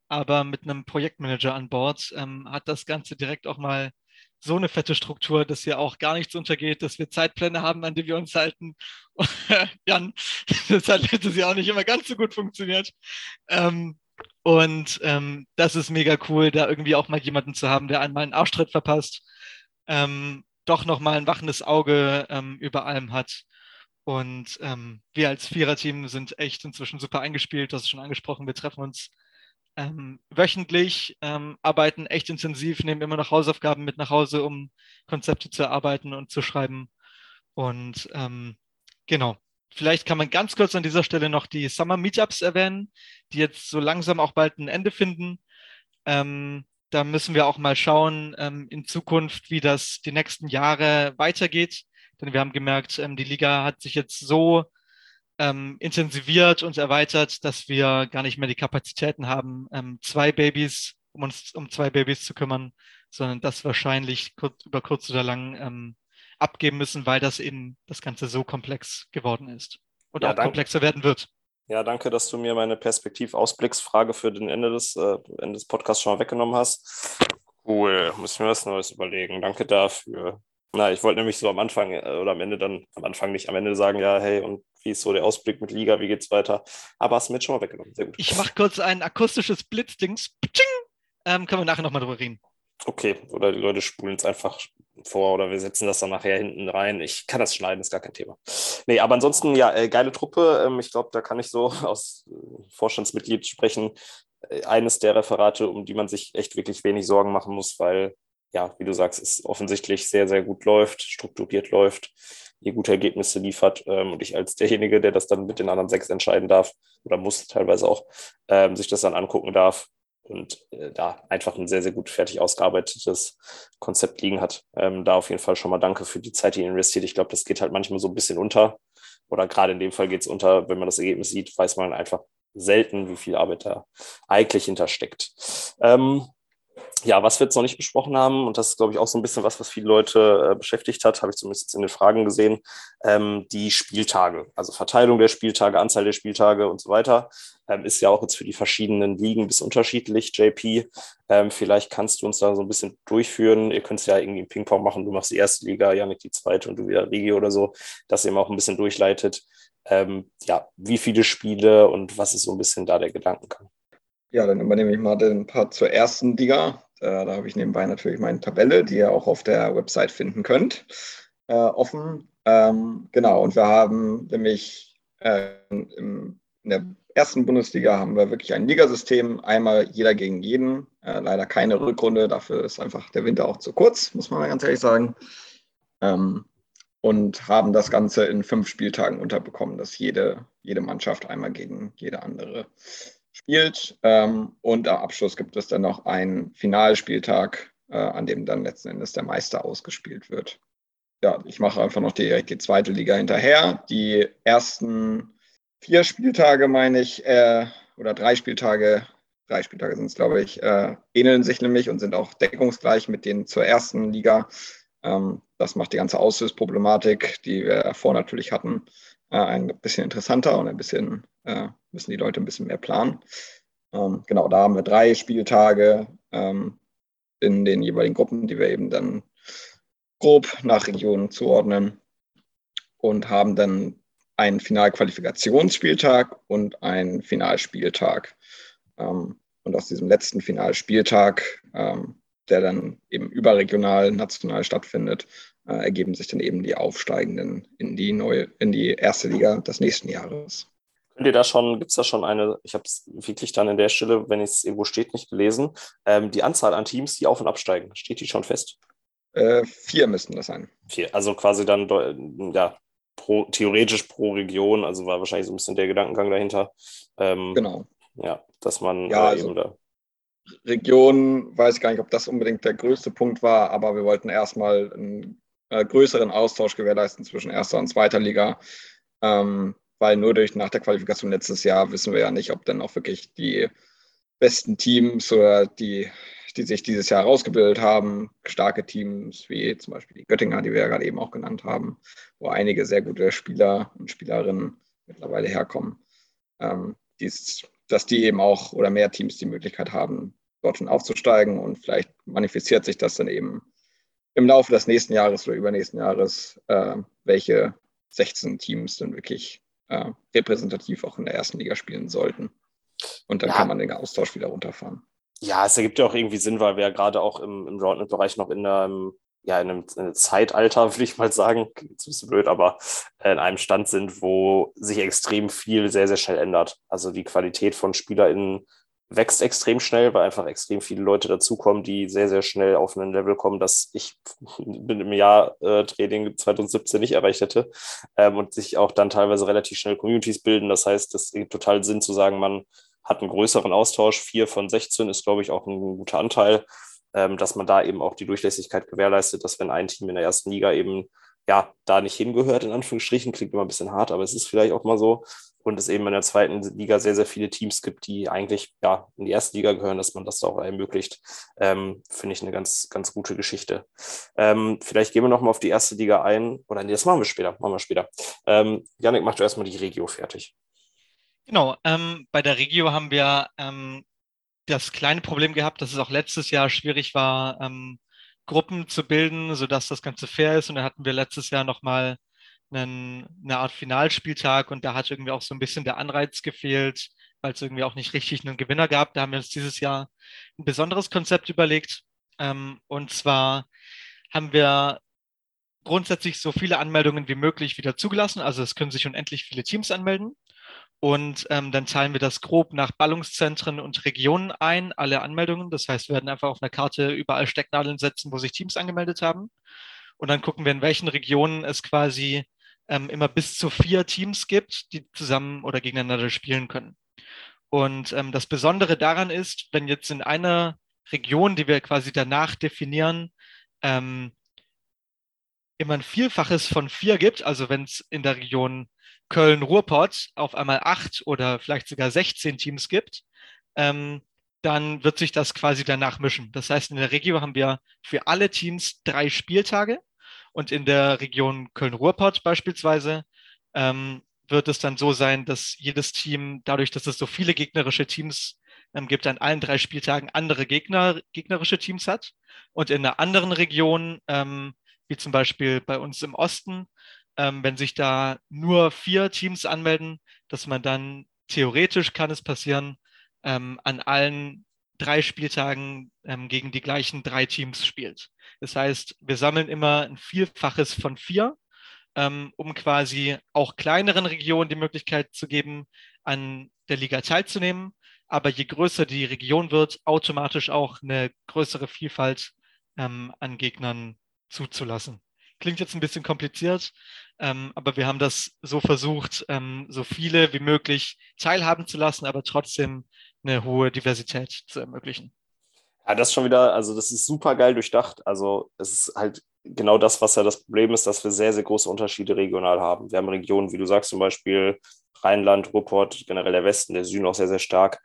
[SPEAKER 3] aber mit einem Projektmanager an Bord ähm, hat das Ganze direkt auch mal so eine fette Struktur, dass hier auch gar nichts untergeht, dass wir Zeitpläne haben, an die wir uns halten. Jan, das hat letztes Jahr auch nicht immer ganz so gut funktioniert. Ähm, und ähm, das ist mega cool, da irgendwie auch mal jemanden zu haben, der einmal einen Arschtritt verpasst, ähm, doch nochmal ein wachendes Auge ähm, über allem hat. Und ähm, wir als Viererteam sind echt inzwischen super eingespielt. Das ist schon angesprochen. Wir treffen uns ähm, wöchentlich, ähm, arbeiten echt intensiv, nehmen immer noch Hausaufgaben mit nach Hause, um Konzepte zu erarbeiten und zu schreiben. Und ähm, genau, vielleicht kann man ganz kurz an dieser Stelle noch die Summer Meetups erwähnen, die jetzt so langsam auch bald ein Ende finden. Ähm, da müssen wir auch mal schauen ähm, in Zukunft, wie das die nächsten Jahre weitergeht. Denn wir haben gemerkt, ähm, die Liga hat sich jetzt so ähm, intensiviert und erweitert, dass wir gar nicht mehr die Kapazitäten haben, ähm, zwei Babys, um uns um zwei Babys zu kümmern, sondern das wahrscheinlich kurz, über kurz oder lang abgeben müssen, weil das eben das Ganze so komplex geworden ist und
[SPEAKER 2] Ja,
[SPEAKER 3] auch
[SPEAKER 2] danke.
[SPEAKER 3] komplexer werden wird.
[SPEAKER 2] Ja, danke, dass du mir meine Perspektivausblicksfrage für den Ende des, äh, Ende des Podcasts schon mal weggenommen hast. Cool, muss ich mir was Neues überlegen. Danke dafür. Na, ich wollte nämlich so am Anfang äh, oder am Ende dann, am Anfang nicht, am Ende sagen, ja, hey, und wie ist so der Ausblick mit Liga, wie geht's weiter? Aber hast du mir jetzt schon mal weggenommen. Sehr gut.
[SPEAKER 3] Ich mache kurz ein akustisches Blitzdings. Ptsching! Ähm, können wir nachher nochmal drüber reden.
[SPEAKER 2] Okay, oder die Leute spulen es einfach vor oder wir setzen das dann nachher hinten rein. Ich kann das schneiden, ist gar kein Thema. Nee, aber ansonsten, ja, äh, geile Truppe. Ähm, ich glaube, da kann ich so aus äh, Vorstandsmitglied sprechen. Äh, eines der Referate, um die man sich echt wirklich wenig Sorgen machen muss, weil, ja, wie du sagst, es offensichtlich sehr, sehr gut läuft, strukturiert läuft, ihr gute Ergebnisse liefert ähm, und ich als derjenige, der das dann mit den anderen sechs entscheiden darf oder muss teilweise auch, ähm, sich das dann angucken darf und äh, da einfach ein sehr, sehr gut fertig ausgearbeitetes Konzept liegen hat. Ähm, da auf jeden Fall schon mal danke für die Zeit, die ihr investiert. Ich glaube, das geht halt manchmal so ein bisschen unter. Oder gerade in dem Fall geht es unter, wenn man das Ergebnis sieht, weiß man einfach selten, wie viel Arbeit da eigentlich hintersteckt. Ähm, ja, was wir jetzt noch nicht besprochen haben, und das ist, glaube ich, auch so ein bisschen was, was viele Leute äh, beschäftigt hat, habe ich zumindest jetzt in den Fragen gesehen, ähm, die Spieltage, also Verteilung der Spieltage, Anzahl der Spieltage und so weiter, ähm, ist ja auch jetzt für die verschiedenen Ligen bis unterschiedlich, JP. Ähm, vielleicht kannst du uns da so ein bisschen durchführen. Ihr könnt es ja irgendwie im Ping-Pong machen, du machst die erste Liga, Janik die zweite und du wieder Regi oder so, dass ihr mal auch ein bisschen durchleitet. Ähm, ja, wie viele Spiele und was ist so ein bisschen da der Gedankengang?
[SPEAKER 4] Ja, dann übernehme ich mal den Part zur ersten Liga. Äh, da habe ich nebenbei natürlich meine Tabelle, die ihr auch auf der Website finden könnt, äh, offen. Ähm, genau, und wir haben nämlich äh, in der ersten Bundesliga haben wir wirklich ein Ligasystem, einmal jeder gegen jeden. Leider keine Rückrunde, dafür ist einfach der Winter auch zu kurz, muss man mal ganz ehrlich sagen. Ähm, und haben das Ganze in fünf Spieltagen unterbekommen, dass jede, jede Mannschaft einmal gegen jede andere spielt. Ähm, und am Abschluss gibt es dann noch einen Finalspieltag, äh, an dem dann letzten Endes der Meister ausgespielt wird. Ja, ich mache einfach noch direkt die zweite Liga hinterher. Die ersten vier Spieltage, meine ich, äh, oder drei Spieltage, drei Spieltage sind es, glaube ich, äh, ähneln sich nämlich und sind auch deckungsgleich mit denen zur ersten Liga. Ähm, das macht die ganze Auslösproblematik, die wir davor natürlich hatten, äh, ein bisschen interessanter und ein bisschen, äh, müssen die Leute ein bisschen mehr planen. Ähm, genau, da haben wir drei Spieltage ähm, in den jeweiligen Gruppen, die wir eben dann grob nach Regionen zuordnen und haben dann einen Finalqualifikationsspieltag und einen Finalspieltag. Ähm, und aus diesem letzten Finalspieltag, ähm, der dann eben überregional, national stattfindet, äh, ergeben sich dann eben die Aufsteigenden in die neue, in die erste Liga des nächsten Jahres.
[SPEAKER 2] Könnt ihr da schon, gibt es da schon eine, ich habe es wirklich dann in der Stelle, wenn es irgendwo steht, nicht gelesen, ähm, die Anzahl an Teams, die auf- und absteigen, steht die schon fest?
[SPEAKER 4] Äh, vier müssten das sein.
[SPEAKER 2] Vier, also quasi dann ja, pro, theoretisch pro Region, also war wahrscheinlich so ein bisschen der Gedankengang dahinter. Ähm,
[SPEAKER 4] genau.
[SPEAKER 2] Ja, dass man
[SPEAKER 4] ja,
[SPEAKER 2] äh,
[SPEAKER 4] also,
[SPEAKER 2] eben da.
[SPEAKER 4] Region, weiß ich gar nicht, ob das unbedingt der größte Punkt war, aber wir wollten erstmal einen äh, größeren Austausch gewährleisten zwischen erster und zweiter Liga. Ähm, weil nur durch nach der Qualifikation letztes Jahr wissen wir ja nicht, ob dann auch wirklich die besten Teams oder die, die sich dieses Jahr herausgebildet haben, starke Teams wie zum Beispiel die Göttinger, die wir ja gerade eben auch genannt haben, wo einige sehr gute Spieler und Spielerinnen mittlerweile herkommen, ähm, dies, dass die eben auch oder mehr Teams die Möglichkeit haben, dort schon aufzusteigen und vielleicht manifestiert sich das dann eben im Laufe des nächsten Jahres oder übernächsten Jahres, äh, welche 16 Teams dann wirklich äh, repräsentativ auch in der ersten Liga spielen sollten. Und dann ja. kann man den Austausch wieder runterfahren.
[SPEAKER 2] Ja, es ergibt ja auch irgendwie Sinn, weil wir ja gerade auch im, im Roundnet-Bereich noch in einem, ja, in einem, in einem Zeitalter, würde ich mal sagen, klingt ein bisschen blöd, aber in einem Stand sind, wo sich extrem viel sehr, sehr schnell ändert. Also die Qualität von SpielerInnen wächst extrem schnell, weil einfach extrem viele Leute dazukommen, die sehr, sehr schnell auf ein Level kommen, das ich im Jahr äh, Training 2017 nicht erreicht hätte ähm, und sich auch dann teilweise relativ schnell Communities bilden. Das heißt, es gibt total Sinn zu sagen, man hat einen größeren Austausch. Vier von 16 ist, glaube ich, auch ein guter Anteil, ähm, dass man da eben auch die Durchlässigkeit gewährleistet, dass wenn ein Team in der ersten Liga eben ja, da nicht hingehört, in Anführungsstrichen, klingt immer ein bisschen hart, aber es ist vielleicht auch mal so, und es eben in der zweiten Liga sehr, sehr viele Teams gibt, die eigentlich ja in die erste Liga gehören, dass man das da auch ermöglicht, ähm, finde ich eine ganz, ganz gute Geschichte. Ähm, vielleicht gehen wir nochmal auf die erste Liga ein, oder nee, das machen wir später, machen wir später. Ähm, Janik, mach du erstmal die Regio fertig.
[SPEAKER 3] Genau, ähm, bei der Regio haben wir ähm, das kleine Problem gehabt, dass es auch letztes Jahr schwierig war, ähm, Gruppen zu bilden, sodass das Ganze fair ist. Und da hatten wir letztes Jahr nochmal einen, eine Art Finalspieltag und da hat irgendwie auch so ein bisschen der Anreiz gefehlt, weil es irgendwie auch nicht richtig einen Gewinner gab. Da haben wir uns dieses Jahr ein besonderes Konzept überlegt. Ähm, und zwar haben wir grundsätzlich so viele Anmeldungen wie möglich wieder zugelassen. Also es können sich unendlich viele Teams anmelden. Und ähm, dann zahlen wir das grob nach Ballungszentren und Regionen ein, alle Anmeldungen. Das heißt, wir werden einfach auf einer Karte überall Stecknadeln setzen, wo sich Teams angemeldet haben. Und dann gucken wir, in welchen Regionen es quasi ähm, immer bis zu vier Teams gibt, die zusammen oder gegeneinander spielen können. Und ähm, das Besondere daran ist, wenn jetzt in einer Region, die wir quasi danach definieren, ähm, immer ein Vielfaches von vier gibt, also wenn es in der Region Köln-Ruhrpott auf einmal acht oder vielleicht sogar 16 Teams gibt, ähm, dann wird sich das quasi danach mischen. Das heißt, in der Region haben wir für alle Teams drei Spieltage und in der Region Köln-Ruhrpott beispielsweise ähm, wird es dann so sein, dass jedes Team, dadurch, dass es so viele gegnerische Teams ähm, gibt, an allen drei Spieltagen andere Gegner, gegnerische Teams hat. Und in einer anderen Region, ähm, wie zum Beispiel bei uns im Osten, ähm, wenn sich da nur vier Teams anmelden, dass man dann theoretisch kann es passieren, ähm, an allen drei Spieltagen ähm, gegen die gleichen drei Teams spielt. Das heißt, wir sammeln immer ein Vielfaches von vier, ähm, um quasi auch kleineren Regionen die Möglichkeit zu geben, an der Liga teilzunehmen. Aber je größer die Region wird, automatisch auch eine größere Vielfalt ähm, an Gegnern zuzulassen. Klingt jetzt ein bisschen kompliziert, ähm, aber wir haben das so versucht, ähm, so viele wie möglich teilhaben zu lassen, aber trotzdem eine hohe Diversität zu ermöglichen.
[SPEAKER 2] Ja, das schon wieder, also das ist super geil durchdacht. Also es ist halt genau das, was ja das Problem ist, dass wir sehr, sehr große Unterschiede regional haben. Wir haben Regionen, wie du sagst, zum Beispiel Rheinland, Ruhrpott, generell der Westen, der Süden auch sehr, sehr stark,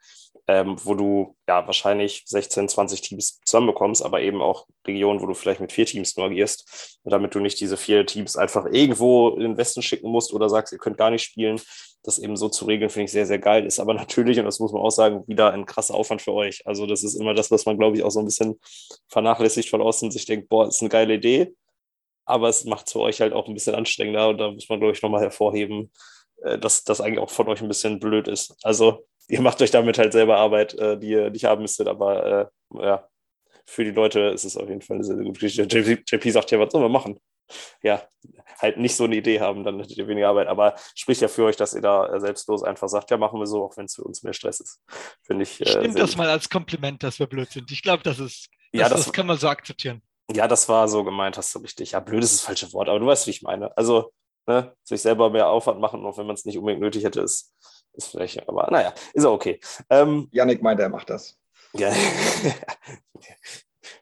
[SPEAKER 2] ähm, wo du ja wahrscheinlich 16, 20 Teams zusammenbekommst, aber eben auch Regionen, wo du vielleicht mit vier Teams nur agierst, damit du nicht diese vier Teams einfach irgendwo in den Westen schicken musst oder sagst, ihr könnt gar nicht spielen. Das eben so zu regeln, finde ich sehr, sehr geil. Ist aber natürlich, und das muss man auch sagen, wieder ein krasser Aufwand für euch. Also, das ist immer das, was man, glaube ich, auch so ein bisschen vernachlässigt von außen, sich denkt, boah, ist eine geile Idee, aber es macht es für euch halt auch ein bisschen anstrengender und da muss man, glaube ich, nochmal hervorheben, dass das eigentlich auch von euch ein bisschen blöd ist. Also ihr macht euch damit halt selber Arbeit, äh, die ihr nicht haben müsstet, aber äh, ja, für die Leute ist es auf jeden Fall eine sehr, sehr gute Geschichte. JP, JP sagt ja, was sollen wir machen? Ja, halt nicht so eine Idee haben, dann hättet ihr weniger Arbeit. Aber spricht ja für euch, dass ihr da selbstlos einfach sagt, ja, machen wir so, auch wenn es für uns mehr Stress ist. Finde ich.
[SPEAKER 3] Äh, Stimmt das mal als Kompliment, dass wir blöd sind. Ich glaube, das ist, das, ja, das, das kann man so akzeptieren.
[SPEAKER 2] Ja, das war so gemeint, hast du richtig. Ja, blöd ist das falsche Wort, aber du weißt, wie ich meine. Also, ne, sich selber mehr Aufwand machen, auch wenn man es nicht unbedingt nötig hätte, ist, ist vielleicht, aber naja, ist auch okay.
[SPEAKER 4] Ähm, Janik meint, er macht das.
[SPEAKER 2] Ja,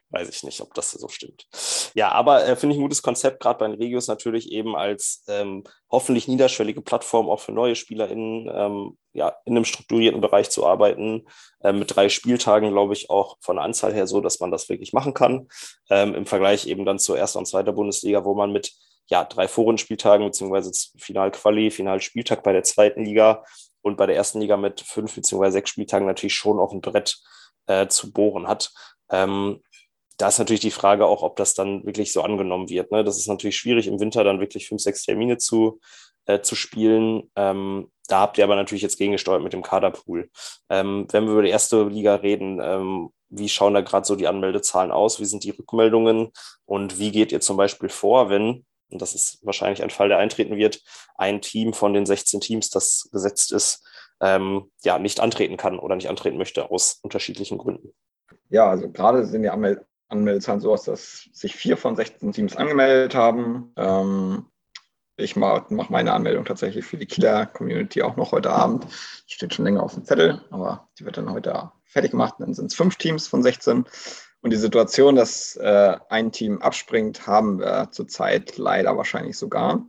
[SPEAKER 2] weiß ich nicht, ob das so stimmt. Ja, aber äh, finde ich ein gutes Konzept, gerade bei den Regios natürlich eben als ähm, hoffentlich niederschwellige Plattform auch für neue SpielerInnen, ähm, ja, in einem strukturierten Bereich zu arbeiten. Äh, mit drei Spieltagen, glaube ich, auch von der Anzahl her so, dass man das wirklich machen kann. Ähm, Im Vergleich eben dann zur ersten und zweiten Bundesliga, wo man mit ja, drei Vorrundenspieltagen beziehungsweise Final-Quali, Final-Spieltag bei der zweiten Liga und bei der ersten Liga mit fünf beziehungsweise sechs Spieltagen natürlich schon auf ein Brett äh, zu bohren hat. Ähm, da ist natürlich die Frage auch, ob das dann wirklich so angenommen wird. Ne? Das ist natürlich schwierig, im Winter dann wirklich fünf, sechs Termine zu, äh, zu spielen. Ähm, da habt ihr aber natürlich jetzt gegengesteuert mit dem Kaderpool. Ähm, wenn wir über die erste Liga reden, ähm, wie schauen da gerade so die Anmeldezahlen aus? Wie sind die Rückmeldungen? Und wie geht ihr zum Beispiel vor, wenn, und das ist wahrscheinlich ein Fall, der eintreten wird, ein Team von den 16 Teams, das gesetzt ist, ähm, ja, nicht antreten kann oder nicht antreten möchte aus unterschiedlichen Gründen?
[SPEAKER 4] Ja, also gerade sind die Anmel Anmeldezahlen so aus, dass sich vier von 16 Teams angemeldet haben. Ähm, ich mache mach meine Anmeldung tatsächlich für die Killer-Community auch noch heute Abend. Steht schon länger auf dem Zettel, aber die wird dann heute fertig gemacht. Dann sind es fünf Teams von 16. Und die Situation, dass äh, ein Team abspringt, haben wir zurzeit leider wahrscheinlich sogar.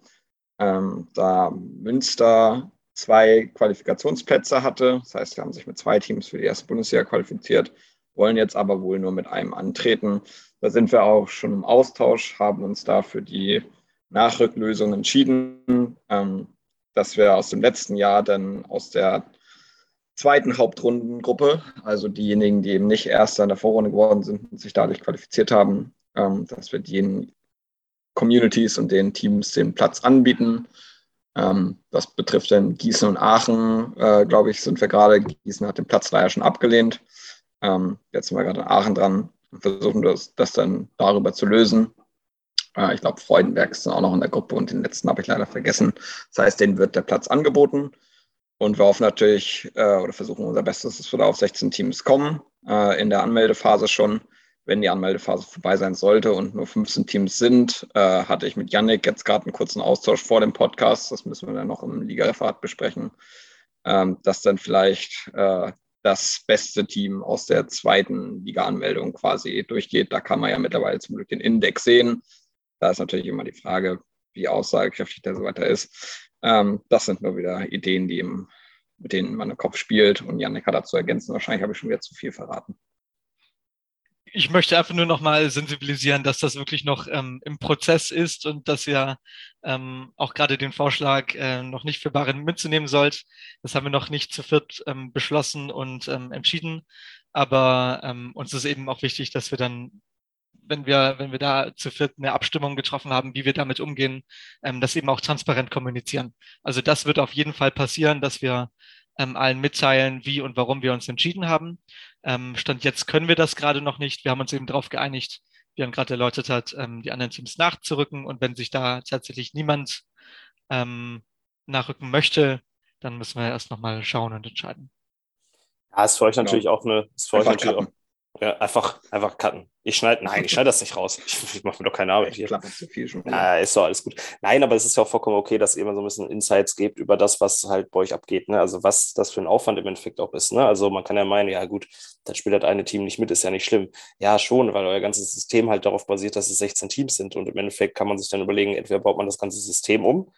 [SPEAKER 4] Ähm, da Münster zwei Qualifikationsplätze hatte, das heißt, sie haben sich mit zwei Teams für die erste Bundesliga qualifiziert, wollen jetzt aber wohl nur mit einem antreten. Da sind wir auch schon im Austausch, haben uns da für die Nachrücklösung entschieden, ähm, dass wir aus dem letzten Jahr dann aus der zweiten Hauptrundengruppe, also diejenigen, die eben nicht Erster in der Vorrunde geworden sind und sich dadurch qualifiziert haben, ähm, dass wir den Communities und den Teams den Platz anbieten. Ähm, das betrifft dann Gießen und Aachen, äh, glaube ich, sind wir gerade. Gießen hat den Platz leider schon abgelehnt. Ähm, jetzt sind wir gerade in Aachen dran und versuchen das, das dann darüber zu lösen. Äh, ich glaube, Freudenberg ist dann auch noch in der Gruppe und den letzten habe ich leider vergessen. Das heißt, denen wird der Platz angeboten. Und wir hoffen natürlich äh, oder versuchen unser Bestes, dass wir da auf 16 Teams kommen. Äh, in der Anmeldephase schon. Wenn die Anmeldephase vorbei sein sollte und nur 15 Teams sind, äh, hatte ich mit Yannick jetzt gerade einen kurzen Austausch vor dem Podcast. Das müssen wir dann noch im Ligareferat besprechen. Ähm, dass dann vielleicht äh, das beste Team aus der zweiten Liga-Anmeldung quasi durchgeht. Da kann man ja mittlerweile zum Glück den Index sehen. Da ist natürlich immer die Frage, wie aussagekräftig der so weiter ist. Ähm, das sind nur wieder Ideen, die im, mit denen man im Kopf spielt. Und Janik hat dazu ergänzen. Wahrscheinlich habe ich schon wieder zu viel verraten
[SPEAKER 3] ich möchte einfach nur noch mal sensibilisieren, dass das wirklich noch ähm, im Prozess ist und dass ihr ähm, auch gerade den Vorschlag äh, noch nicht für bare Münze nehmen sollt. Das haben wir noch nicht zu viert ähm, beschlossen und ähm, entschieden. Aber ähm, uns ist eben auch wichtig, dass wir dann, wenn wir, wenn wir da zu viert eine Abstimmung getroffen haben, wie wir damit umgehen, ähm, das eben auch transparent kommunizieren. Also das wird auf jeden Fall passieren, dass wir ähm, allen mitteilen, wie und warum wir uns entschieden haben. Ähm, Stand jetzt können wir das gerade noch nicht. Wir haben uns eben darauf geeinigt, wie man gerade erläutert hat, ähm, die anderen Teams nachzurücken. Und wenn sich da tatsächlich niemand ähm, nachrücken möchte, dann müssen wir erst nochmal schauen und entscheiden.
[SPEAKER 2] Ja, ist für euch natürlich genau. auch eine, ist für euch natürlich auch, ja, einfach, einfach cutten. Ich schneide, nein, ich schneide das nicht raus. Ich, ich mache mir doch keine Arbeit hier. Zu viel schon ja, ist doch alles gut. Nein, aber es ist ja auch vollkommen okay, dass ihr immer so ein bisschen Insights gebt über das, was halt bei euch abgeht. Ne? Also was das für ein Aufwand im Endeffekt auch ist. Ne? Also man kann ja meinen, ja gut, dann spielt das eine Team nicht mit, ist ja nicht schlimm. Ja, schon, weil euer ganzes System halt darauf basiert, dass es 16 Teams sind. Und im Endeffekt kann man sich dann überlegen, entweder baut man das ganze System um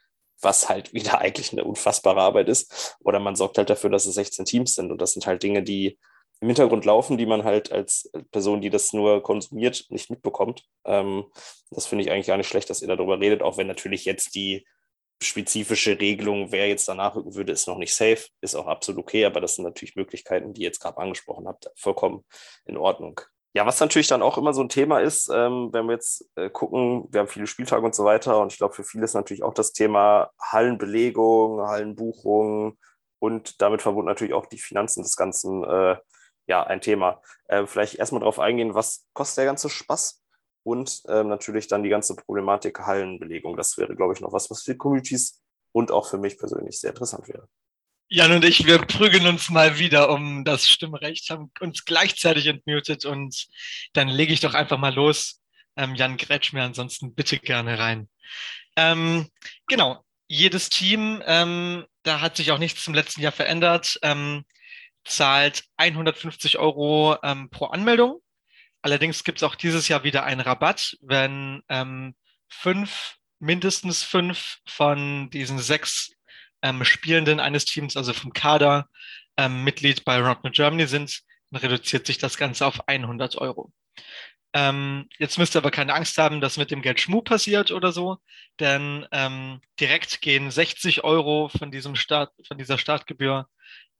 [SPEAKER 2] was halt wieder eigentlich eine unfassbare Arbeit ist. Oder man sorgt halt dafür, dass es 16 Teams sind. Und das sind halt Dinge, die im Hintergrund laufen, die man halt als Person, die das nur konsumiert, nicht mitbekommt. Ähm, das finde ich eigentlich gar nicht schlecht, dass ihr darüber redet, auch wenn natürlich jetzt die spezifische Regelung, wer jetzt danach rücken würde, ist noch nicht safe, ist auch absolut okay, aber das sind natürlich Möglichkeiten, die ihr jetzt gerade angesprochen habt, vollkommen in Ordnung. Ja, was natürlich dann auch immer so ein Thema ist, ähm, wenn wir jetzt äh, gucken, wir haben viele Spieltage und so weiter und ich glaube, für viele ist natürlich auch das Thema Hallenbelegung, Hallenbuchung und damit verbunden natürlich auch die Finanzen des Ganzen, äh, ja, ein Thema. Äh, vielleicht erstmal darauf eingehen, was kostet der ganze Spaß und ähm, natürlich dann die ganze Problematik Hallenbelegung. Das wäre, glaube ich, noch was, was für Communities und auch für mich persönlich sehr interessant wäre.
[SPEAKER 3] Jan und ich, wir prügeln uns mal wieder um das Stimmrecht, haben uns gleichzeitig entmutet und dann lege ich doch einfach mal los. Ähm, Jan, grätsch mir ansonsten bitte gerne rein. Ähm, genau, jedes Team, ähm, da hat sich auch nichts zum letzten Jahr verändert, ähm, zahlt 150 Euro ähm, pro Anmeldung. Allerdings gibt es auch dieses Jahr wieder einen Rabatt, wenn ähm, fünf, mindestens fünf von diesen sechs ähm, Spielenden eines Teams, also vom Kader, ähm, Mitglied bei Roundnet Germany sind, dann reduziert sich das Ganze auf 100 Euro. Ähm, jetzt müsst ihr aber keine Angst haben, dass mit dem Geld Schmu passiert oder so, denn ähm, direkt gehen 60 Euro von diesem Start, von dieser Startgebühr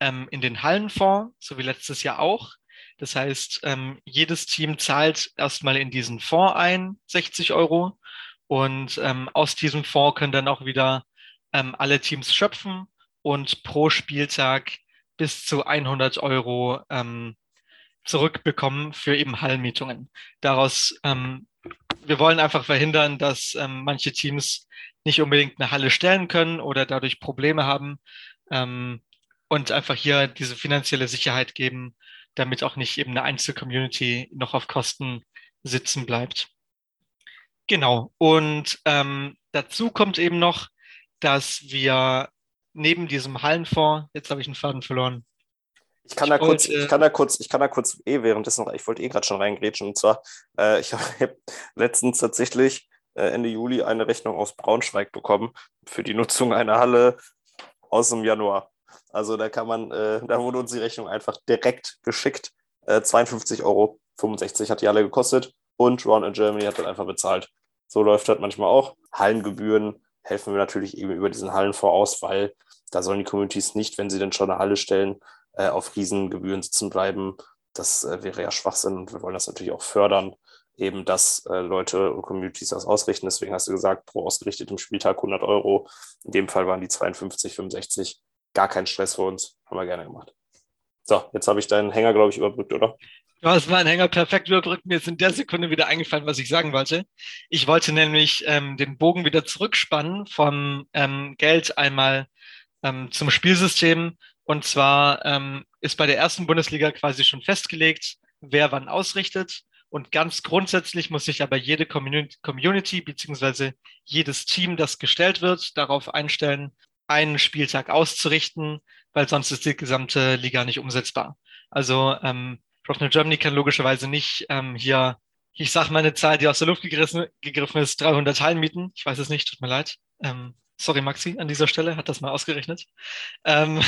[SPEAKER 3] ähm, in den Hallenfonds, so wie letztes Jahr auch. Das heißt, ähm, jedes Team zahlt erstmal in diesen Fonds ein, 60 Euro. Und ähm, aus diesem Fonds können dann auch wieder ähm, alle Teams schöpfen und pro Spieltag bis zu 100 Euro ähm, zurückbekommen für eben Hallenmietungen. Daraus, ähm, wir wollen einfach verhindern, dass ähm, manche Teams nicht unbedingt eine Halle stellen können oder dadurch Probleme haben ähm, und einfach hier diese finanzielle Sicherheit geben, damit auch nicht eben eine Einzelcommunity noch auf Kosten sitzen bleibt. Genau. Und ähm, dazu kommt eben noch, dass wir neben diesem Hallenfonds, jetzt habe ich einen Faden verloren.
[SPEAKER 2] Ich kann, ich da kurz, ich kann da kurz, ich kann da kurz eh währenddessen noch, ich wollte eh gerade schon reingrätschen und zwar, äh, ich habe letztens tatsächlich äh, Ende Juli eine Rechnung aus Braunschweig bekommen für die Nutzung einer Halle aus dem Januar. Also da kann man, äh, da wurde uns die Rechnung einfach direkt geschickt. Äh, 52,65 Euro hat die Halle gekostet und Round in Germany hat dann einfach bezahlt. So läuft das manchmal auch. Hallengebühren helfen wir natürlich eben über diesen Hallenfonds aus, weil da sollen die Communities nicht, wenn sie denn schon eine Halle stellen, äh, auf Riesengebühren sitzen bleiben. Das äh, wäre ja Schwachsinn und wir wollen das natürlich auch fördern, eben dass äh, Leute und Communities das ausrichten. Deswegen hast du gesagt, pro ausgerichtetem Spieltag 100 Euro. In dem Fall waren die 52, 65. Gar kein Stress für uns. Haben wir gerne gemacht. So, jetzt habe ich deinen Hänger, glaube ich, überbrückt, oder?
[SPEAKER 3] Du hast meinen Hänger perfekt überbrückt. Mir ist in der Sekunde wieder eingefallen, was ich sagen wollte. Ich wollte nämlich ähm, den Bogen wieder zurückspannen vom ähm, Geld einmal ähm, zum Spielsystem. Und zwar ähm, ist bei der ersten Bundesliga quasi schon festgelegt, wer wann ausrichtet. Und ganz grundsätzlich muss sich aber jede Community, beziehungsweise jedes Team, das gestellt wird, darauf einstellen, einen Spieltag auszurichten, weil sonst ist die gesamte Liga nicht umsetzbar. Also ähm, Rocknet Germany kann logischerweise nicht ähm, hier, ich sage mal eine Zahl, die aus der Luft gegriffen, gegriffen ist, 300 Hallen mieten. Ich weiß es nicht, tut mir leid. Ähm, sorry Maxi an dieser Stelle, hat das mal ausgerechnet. Ähm,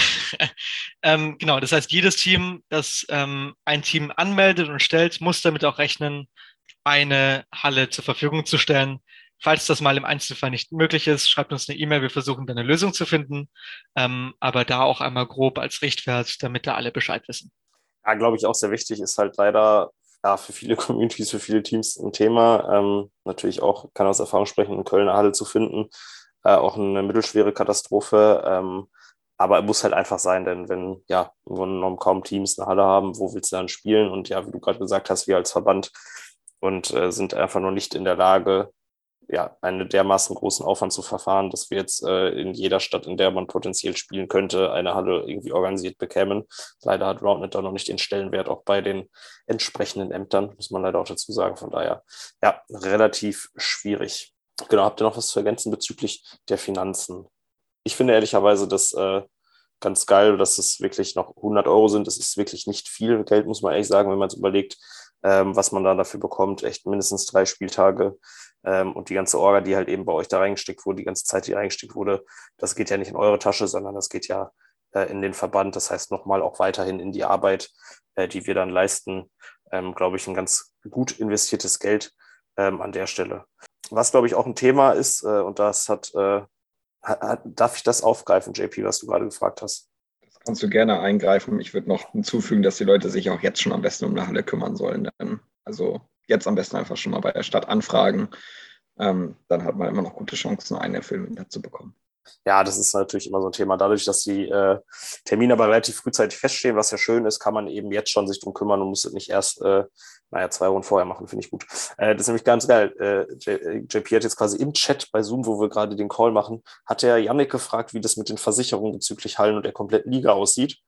[SPEAKER 3] ähm, genau, das heißt, jedes Team, das ähm, ein Team anmeldet und stellt, muss damit auch rechnen, eine Halle zur Verfügung zu stellen. Falls das mal im Einzelfall nicht möglich ist, schreibt uns eine E-Mail, wir versuchen dann eine Lösung zu finden. Ähm, aber da auch einmal grob als Richtwert, damit da alle Bescheid wissen
[SPEAKER 2] ja, glaube ich, auch sehr wichtig, ist halt leider ja, für viele Communities, für viele Teams ein Thema. Ähm, natürlich auch, kann aus Erfahrung sprechen, eine Halle zu finden. Äh, auch eine mittelschwere Katastrophe. Ähm, aber es muss halt einfach sein, denn wenn ja im Grunde genommen kaum Teams eine Halle haben, wo willst du dann spielen? Und ja, wie du gerade gesagt hast, wir als Verband und äh, sind einfach noch nicht in der Lage, ja, einen dermaßen großen Aufwand zu verfahren, dass wir jetzt äh, in jeder Stadt, in der man potenziell spielen könnte, eine Halle irgendwie organisiert bekämen. Leider hat Roundnet da noch nicht den Stellenwert, auch bei den entsprechenden Ämtern, muss man leider auch dazu sagen. Von daher, ja, relativ schwierig. Genau, habt ihr noch was zu ergänzen bezüglich der Finanzen? Ich finde ehrlicherweise das äh, ganz geil, dass es wirklich noch 100 Euro sind. Das ist wirklich nicht viel Geld, muss man ehrlich sagen, wenn man es überlegt, ähm, was man da dafür bekommt. Echt mindestens drei Spieltage. Ähm, und die ganze Orga, die halt eben bei euch da reingesteckt wurde, die ganze Zeit, die reingesteckt wurde, das geht ja nicht in eure Tasche, sondern das geht ja äh, in den Verband. Das heißt nochmal auch weiterhin in die Arbeit, äh, die wir dann leisten. Ähm, Glaube ich, ein ganz gut investiertes Geld ähm, an der Stelle. Was, glaube ich, auch ein Thema ist, äh, und das hat, äh, hat, darf ich das aufgreifen, JP, was du gerade gefragt hast?
[SPEAKER 4] Das kannst du gerne eingreifen. Ich würde noch hinzufügen, dass die Leute sich auch jetzt schon am besten um eine Halle kümmern sollen. Also jetzt am besten einfach schon mal bei der Stadt anfragen. Ähm, dann hat man immer noch gute Chancen, einen Erfüllung dazu bekommen.
[SPEAKER 2] Ja, das ist natürlich immer so ein Thema. Dadurch, dass die äh, Termine aber relativ frühzeitig feststehen, was ja schön ist, kann man eben jetzt schon sich drum kümmern und muss es nicht erst, äh, naja, zwei Wochen vorher machen, finde ich gut. Äh, das ist nämlich ganz geil. Äh, JP hat jetzt quasi im Chat bei Zoom, wo wir gerade den Call machen, hat der Yannick gefragt, wie das mit den Versicherungen bezüglich Hallen und der kompletten Liga aussieht.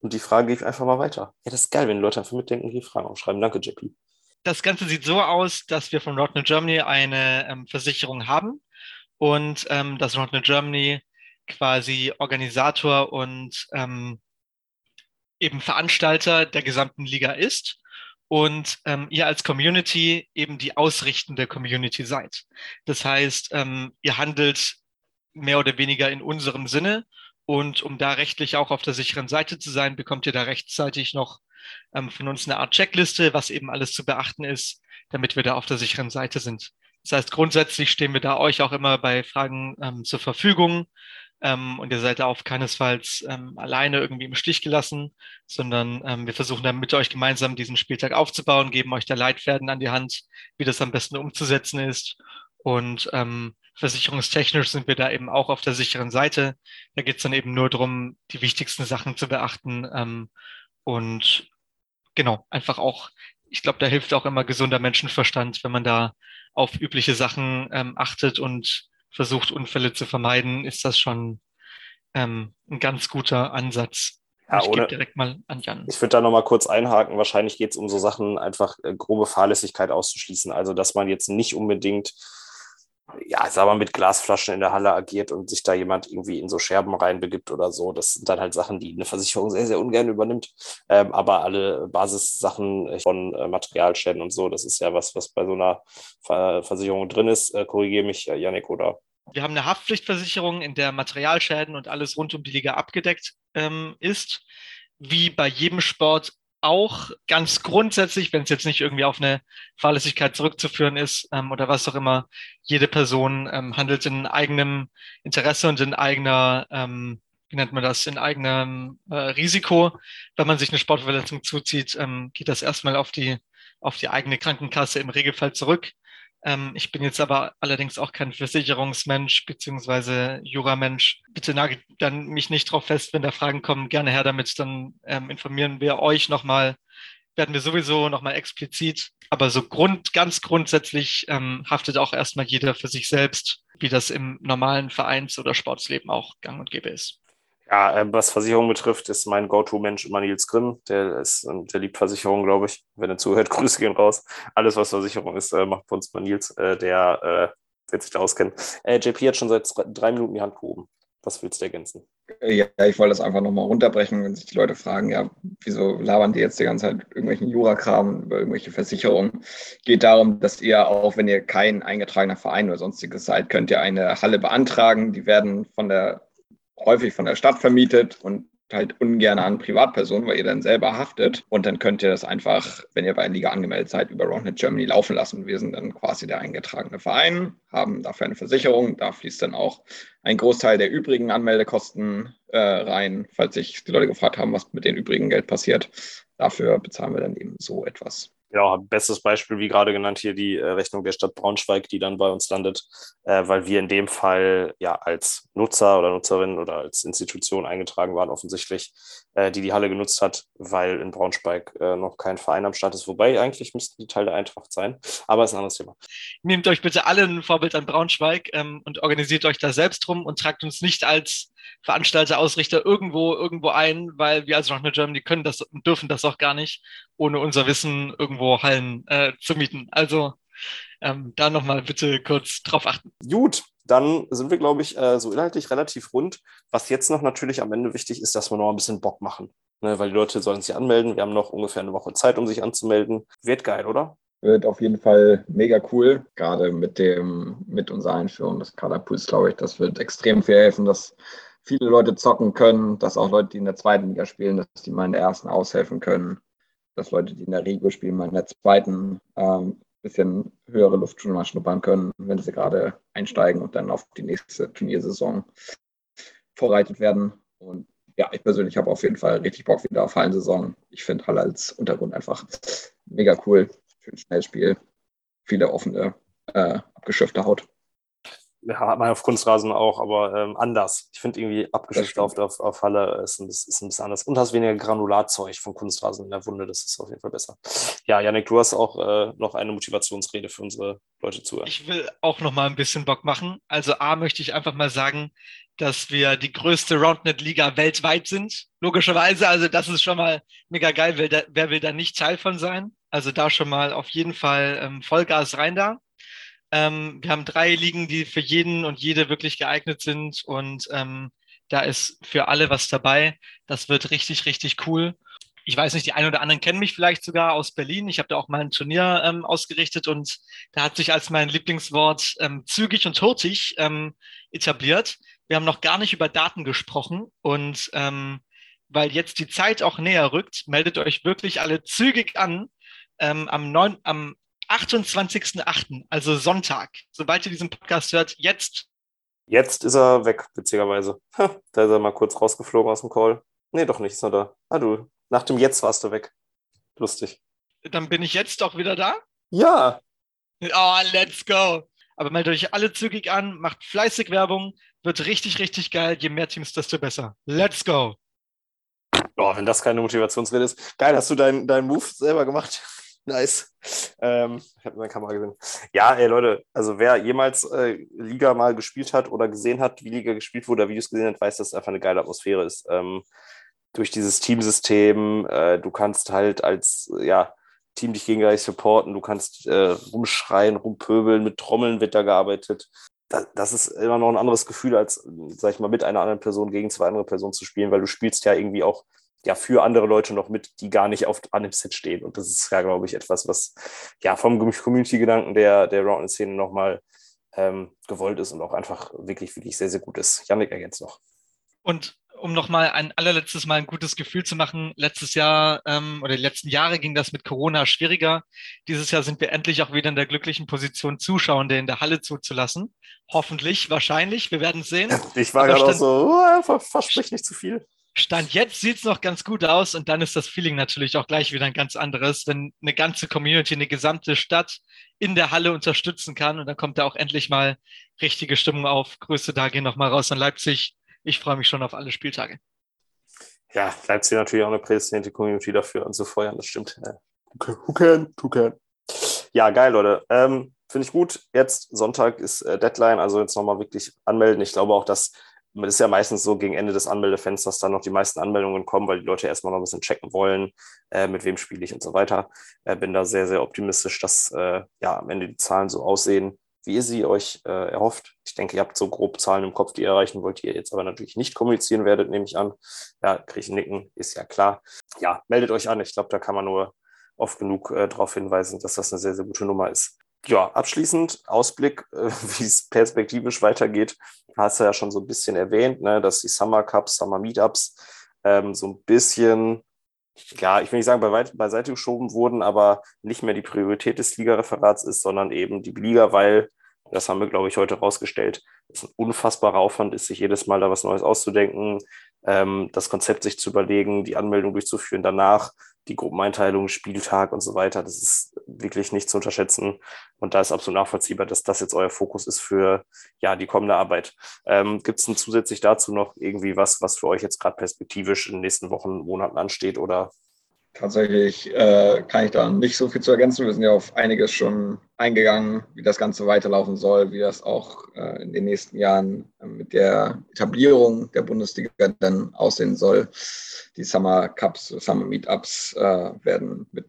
[SPEAKER 2] Und die Frage gebe ich einfach mal weiter. Ja, das ist geil, wenn die Leute einfach mitdenken, hier Fragen aufschreiben. Danke, JP.
[SPEAKER 3] Das Ganze sieht so aus, dass wir von Rotterdam Germany eine ähm, Versicherung haben und ähm, dass Rotterdam Germany quasi Organisator und ähm, eben Veranstalter der gesamten Liga ist und ähm, ihr als Community eben die ausrichtende Community seid. Das heißt, ähm, ihr handelt mehr oder weniger in unserem Sinne und um da rechtlich auch auf der sicheren Seite zu sein, bekommt ihr da rechtzeitig noch ähm, von uns eine Art Checkliste, was eben alles zu beachten ist, damit wir da auf der sicheren Seite sind. Das heißt, grundsätzlich stehen wir da euch auch immer bei Fragen ähm, zur Verfügung. Ähm, und ihr seid da auf keinesfalls ähm, alleine irgendwie im Stich gelassen, sondern ähm, wir versuchen dann mit euch gemeinsam diesen Spieltag aufzubauen, geben euch da Leitfäden an die Hand, wie das am besten umzusetzen ist. Und ähm, versicherungstechnisch sind wir da eben auch auf der sicheren Seite. Da geht es dann eben nur darum, die wichtigsten Sachen zu beachten. Ähm, und genau, einfach auch, ich glaube, da hilft auch immer gesunder Menschenverstand, wenn man da auf übliche Sachen ähm, achtet und versucht, Unfälle zu vermeiden, ist das schon ähm, ein ganz guter Ansatz.
[SPEAKER 2] Ja,
[SPEAKER 3] ich
[SPEAKER 2] ohne,
[SPEAKER 3] direkt mal an Jan.
[SPEAKER 2] Ich würde da nochmal kurz einhaken. Wahrscheinlich geht es um so Sachen, einfach äh, grobe Fahrlässigkeit auszuschließen. Also, dass man jetzt nicht unbedingt ja, sag mal, mit Glasflaschen in der Halle agiert und sich da jemand irgendwie in so Scherben reinbegibt oder so. Das sind dann halt Sachen, die eine Versicherung sehr, sehr ungern übernimmt. Ähm, aber alle Basissachen von äh, Materialschäden und so, das ist ja was, was bei so einer Ver Versicherung drin ist. Äh, Korrigiere mich, äh, Janik, oder?
[SPEAKER 3] Wir haben eine Haftpflichtversicherung, in der Materialschäden und alles rund um die Liga abgedeckt ähm, ist. Wie bei jedem Sport auch ganz grundsätzlich, wenn es jetzt nicht irgendwie auf eine Fahrlässigkeit zurückzuführen ist ähm, oder was auch immer, jede Person ähm, handelt in eigenem Interesse und in eigener, ähm, wie nennt man das, in eigenem äh, Risiko. Wenn man sich eine Sportverletzung zuzieht, ähm, geht das erstmal auf die, auf die eigene Krankenkasse im Regelfall zurück. Ähm, ich bin jetzt aber allerdings auch kein Versicherungsmensch beziehungsweise Juramensch. Bitte nagelt dann mich nicht drauf fest, wenn da Fragen kommen, gerne her damit. Dann ähm, informieren wir euch nochmal, werden wir sowieso nochmal explizit. Aber so Grund, ganz grundsätzlich ähm, haftet auch erstmal jeder für sich selbst, wie das im normalen Vereins- oder Sportsleben auch gang und gäbe ist.
[SPEAKER 2] Ja, äh, was Versicherung betrifft, ist mein Go-To-Mensch immer Nils Grimm. Der ist, ähm, der liebt Versicherung, glaube ich. Wenn er zuhört, Grüße gehen raus. Alles, was Versicherung ist, äh, macht bei uns mal Nils. Äh, der wird sich da auskennen. JP hat schon seit drei Minuten die Hand gehoben. Was willst du ergänzen?
[SPEAKER 4] Ja, ich wollte das einfach nochmal runterbrechen, wenn sich die Leute fragen, ja, wieso labern die jetzt die ganze Zeit irgendwelchen Jurakram über irgendwelche Versicherungen? Geht darum, dass ihr auch, wenn ihr kein eingetragener Verein oder sonstiges seid, könnt ihr eine Halle beantragen. Die werden von der häufig von der Stadt vermietet und halt ungern an Privatpersonen, weil ihr dann selber haftet. Und dann könnt ihr das einfach, wenn ihr bei der Liga angemeldet seid, über Roundnet Germany laufen lassen. Wir sind dann quasi der eingetragene Verein, haben dafür eine Versicherung. Da fließt dann auch ein Großteil der übrigen Anmeldekosten äh, rein, falls sich die Leute gefragt haben, was mit dem übrigen Geld passiert. Dafür bezahlen wir dann eben so etwas.
[SPEAKER 2] Genau, bestes Beispiel, wie gerade genannt, hier die äh, Rechnung der Stadt Braunschweig, die dann bei uns landet, äh, weil wir in dem Fall ja als Nutzer oder Nutzerin oder als Institution eingetragen waren, offensichtlich, äh, die die Halle genutzt hat, weil in Braunschweig äh, noch kein Verein am Start ist. Wobei eigentlich müssten die Teil der Eintracht sein, aber ist ein anderes Thema.
[SPEAKER 3] Nehmt euch bitte alle ein Vorbild an Braunschweig ähm, und organisiert euch da selbst rum und tragt uns nicht als Veranstalter, Ausrichter irgendwo, irgendwo ein, weil wir als Rock Germany können das und dürfen das auch gar nicht, ohne unser Wissen irgendwo Hallen äh, zu mieten. Also ähm, da nochmal bitte kurz drauf achten.
[SPEAKER 2] Gut, dann sind wir, glaube ich, äh, so inhaltlich relativ rund. Was jetzt noch natürlich am Ende wichtig ist, dass wir noch ein bisschen Bock machen. ne, weil die Leute sollen sich anmelden. Wir haben noch ungefähr eine Woche Zeit, um sich anzumelden. Wird geil, oder?
[SPEAKER 4] Wird auf jeden Fall mega cool, gerade mit dem, mit unserer Einführung des Kaderpools, glaube ich. Das wird extrem viel helfen, dass viele Leute zocken können, dass auch Leute, die in der zweiten Liga spielen, dass die mal in der ersten aushelfen können, dass Leute, die in der Regio spielen, mal in der zweiten ähm, bisschen höhere Luft schon mal schnuppern können, wenn sie gerade einsteigen und dann auf die nächste Turniersaison vorbereitet werden. Und ja, ich persönlich habe auf jeden Fall richtig Bock wieder auf Hallensaison. Ich finde Halle als Untergrund einfach mega cool. Schön Schnellspiel, viele offene, äh, abgeschöpfte Haut
[SPEAKER 2] ja, hat man auf Kunstrasen auch, aber ähm, anders. Ich finde irgendwie abgeschifft auf, auf, auf Halle ist ein, ist ein bisschen anders. Und hast weniger Granularzeug von Kunstrasen in der Wunde, das ist auf jeden Fall besser. Ja, Janik, du hast auch äh, noch eine Motivationsrede für unsere Leute zu.
[SPEAKER 3] Ich will auch noch mal ein bisschen Bock machen. Also A möchte ich einfach mal sagen, dass wir die größte Roundnet-Liga weltweit sind. Logischerweise, also das ist schon mal mega geil. Wer, da, wer will da nicht Teil von sein? Also da schon mal auf jeden Fall ähm, Vollgas rein da. Ähm, wir haben drei Ligen, die für jeden und jede wirklich geeignet sind und ähm, da ist für alle was dabei. Das wird richtig, richtig cool. Ich weiß nicht, die einen oder anderen kennen mich vielleicht sogar aus Berlin. Ich habe da auch mal ein Turnier ähm, ausgerichtet und da hat sich als mein Lieblingswort ähm, zügig und hurtig ähm, etabliert. Wir haben noch gar nicht über Daten gesprochen und ähm, weil jetzt die Zeit auch näher rückt, meldet euch wirklich alle zügig an. Ähm, am, 9, am 28.08., also Sonntag. Sobald ihr diesen Podcast hört, jetzt.
[SPEAKER 2] Jetzt ist er weg, witzigerweise. da ist er mal kurz rausgeflogen aus dem Call. Nee, doch nicht, ist er da. Ah, du, nach dem Jetzt warst du weg. Lustig.
[SPEAKER 3] Dann bin ich jetzt doch wieder da?
[SPEAKER 2] Ja.
[SPEAKER 3] Oh, let's go. Aber meldet euch alle zügig an, macht fleißig Werbung, wird richtig, richtig geil. Je mehr Teams, desto besser. Let's go.
[SPEAKER 2] Oh, wenn das keine Motivationsrede ist. Geil, hast du deinen dein Move selber gemacht? Nice. Ähm, ich habe meine Kamera gesehen. Ja, ey Leute, also wer jemals äh, Liga mal gespielt hat oder gesehen hat, wie Liga gespielt wurde oder Videos gesehen hat, weiß, dass es einfach eine geile Atmosphäre ist. Ähm, durch dieses Teamsystem, äh, du kannst halt als ja, Team dich gegenseitig supporten, du kannst äh, rumschreien, rumpöbeln, mit Trommeln wird da gearbeitet. Das, das ist immer noch ein anderes Gefühl, als, sag ich mal, mit einer anderen Person gegen zwei andere Personen zu spielen, weil du spielst ja irgendwie auch ja für andere Leute noch mit, die gar nicht oft an dem Set stehen. Und das ist ja, glaube ich, etwas, was ja vom Community-Gedanken der, der Round-Szene nochmal ähm, gewollt ist und auch einfach wirklich, wirklich sehr, sehr gut ist. Janik ergänzt noch.
[SPEAKER 3] Und um nochmal ein allerletztes Mal ein gutes Gefühl zu machen, letztes Jahr ähm, oder die letzten Jahre ging das mit Corona schwieriger. Dieses Jahr sind wir endlich auch wieder in der glücklichen Position, Zuschauende in der Halle zuzulassen. Hoffentlich, wahrscheinlich, wir werden sehen.
[SPEAKER 2] Ich war gerade auch so, oh, versprich nicht zu viel.
[SPEAKER 3] Stand jetzt sieht es noch ganz gut aus und dann ist das Feeling natürlich auch gleich wieder ein ganz anderes, wenn eine ganze Community, eine gesamte Stadt in der Halle unterstützen kann und dann kommt da auch endlich mal richtige Stimmung auf. Grüße da gehen nochmal raus an Leipzig. Ich freue mich schon auf alle Spieltage.
[SPEAKER 2] Ja, Leipzig natürlich auch eine prädestinierte Community dafür und so feuern, das stimmt. Who can, who can. Ja, geil, Leute. Ähm, Finde ich gut. Jetzt Sonntag ist äh, Deadline, also jetzt nochmal wirklich anmelden. Ich glaube auch, dass es ist ja meistens so gegen Ende des Anmeldefensters dann noch die meisten Anmeldungen kommen, weil die Leute erstmal noch ein bisschen checken wollen, äh, mit wem spiele ich und so weiter. Äh, bin da sehr, sehr optimistisch, dass äh, ja am Ende die Zahlen so aussehen, wie ihr sie euch äh, erhofft. Ich denke, ihr habt so grob Zahlen im Kopf, die ihr erreichen wollt, die ihr jetzt aber natürlich nicht kommunizieren werdet, nehme ich an. Ja, kriege ich Nicken, ist ja klar. Ja, meldet euch an. Ich glaube, da kann man nur oft genug äh, darauf hinweisen, dass das eine sehr, sehr gute Nummer ist ja, abschließend Ausblick, äh, wie es perspektivisch weitergeht, hast du ja schon so ein bisschen erwähnt, ne, dass die Summer Cups, Summer Meetups ähm, so ein bisschen, ja, ich will nicht sagen bei, beiseite geschoben wurden, aber nicht mehr die Priorität des Ligareferats ist, sondern eben die Liga, weil, das haben wir, glaube ich, heute rausgestellt, es ein unfassbarer Aufwand ist, sich jedes Mal da was Neues auszudenken, ähm, das Konzept sich zu überlegen, die Anmeldung durchzuführen, danach die Gruppeneinteilung, Spieltag und so weiter. Das ist wirklich nicht zu unterschätzen. Und da ist absolut nachvollziehbar, dass das jetzt euer Fokus ist für ja, die kommende Arbeit. Ähm, Gibt es denn zusätzlich dazu noch irgendwie was, was für euch jetzt gerade perspektivisch in den nächsten Wochen, Monaten ansteht oder
[SPEAKER 4] Tatsächlich äh, kann ich da nicht so viel zu ergänzen. Wir sind ja auf einiges schon eingegangen, wie das Ganze weiterlaufen soll, wie das auch äh, in den nächsten Jahren äh, mit der Etablierung der Bundesliga dann aussehen soll. Die Summer Cups, Summer Meetups äh, werden mit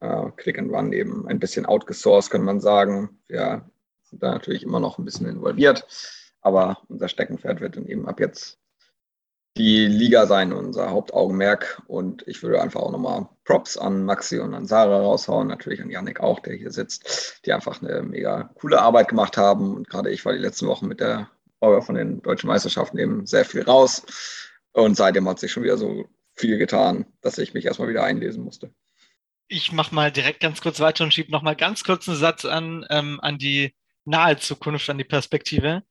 [SPEAKER 4] äh, Click and Run eben ein bisschen outgesourced, kann man sagen. Wir sind da natürlich immer noch ein bisschen involviert, aber unser Steckenpferd wird dann eben ab jetzt die Liga sein, unser Hauptaugenmerk. Und ich würde einfach auch nochmal Props an Maxi und an Sarah raushauen, natürlich an Yannick auch, der hier sitzt, die einfach eine mega coole Arbeit gemacht haben. Und gerade ich war die letzten Wochen mit der Orga von den deutschen Meisterschaften eben sehr viel raus. Und seitdem hat sich schon wieder so viel getan, dass ich mich erstmal wieder einlesen musste.
[SPEAKER 3] Ich mache mal direkt ganz kurz weiter und schiebe nochmal ganz kurz einen Satz an, ähm, an die nahe Zukunft, an die Perspektive.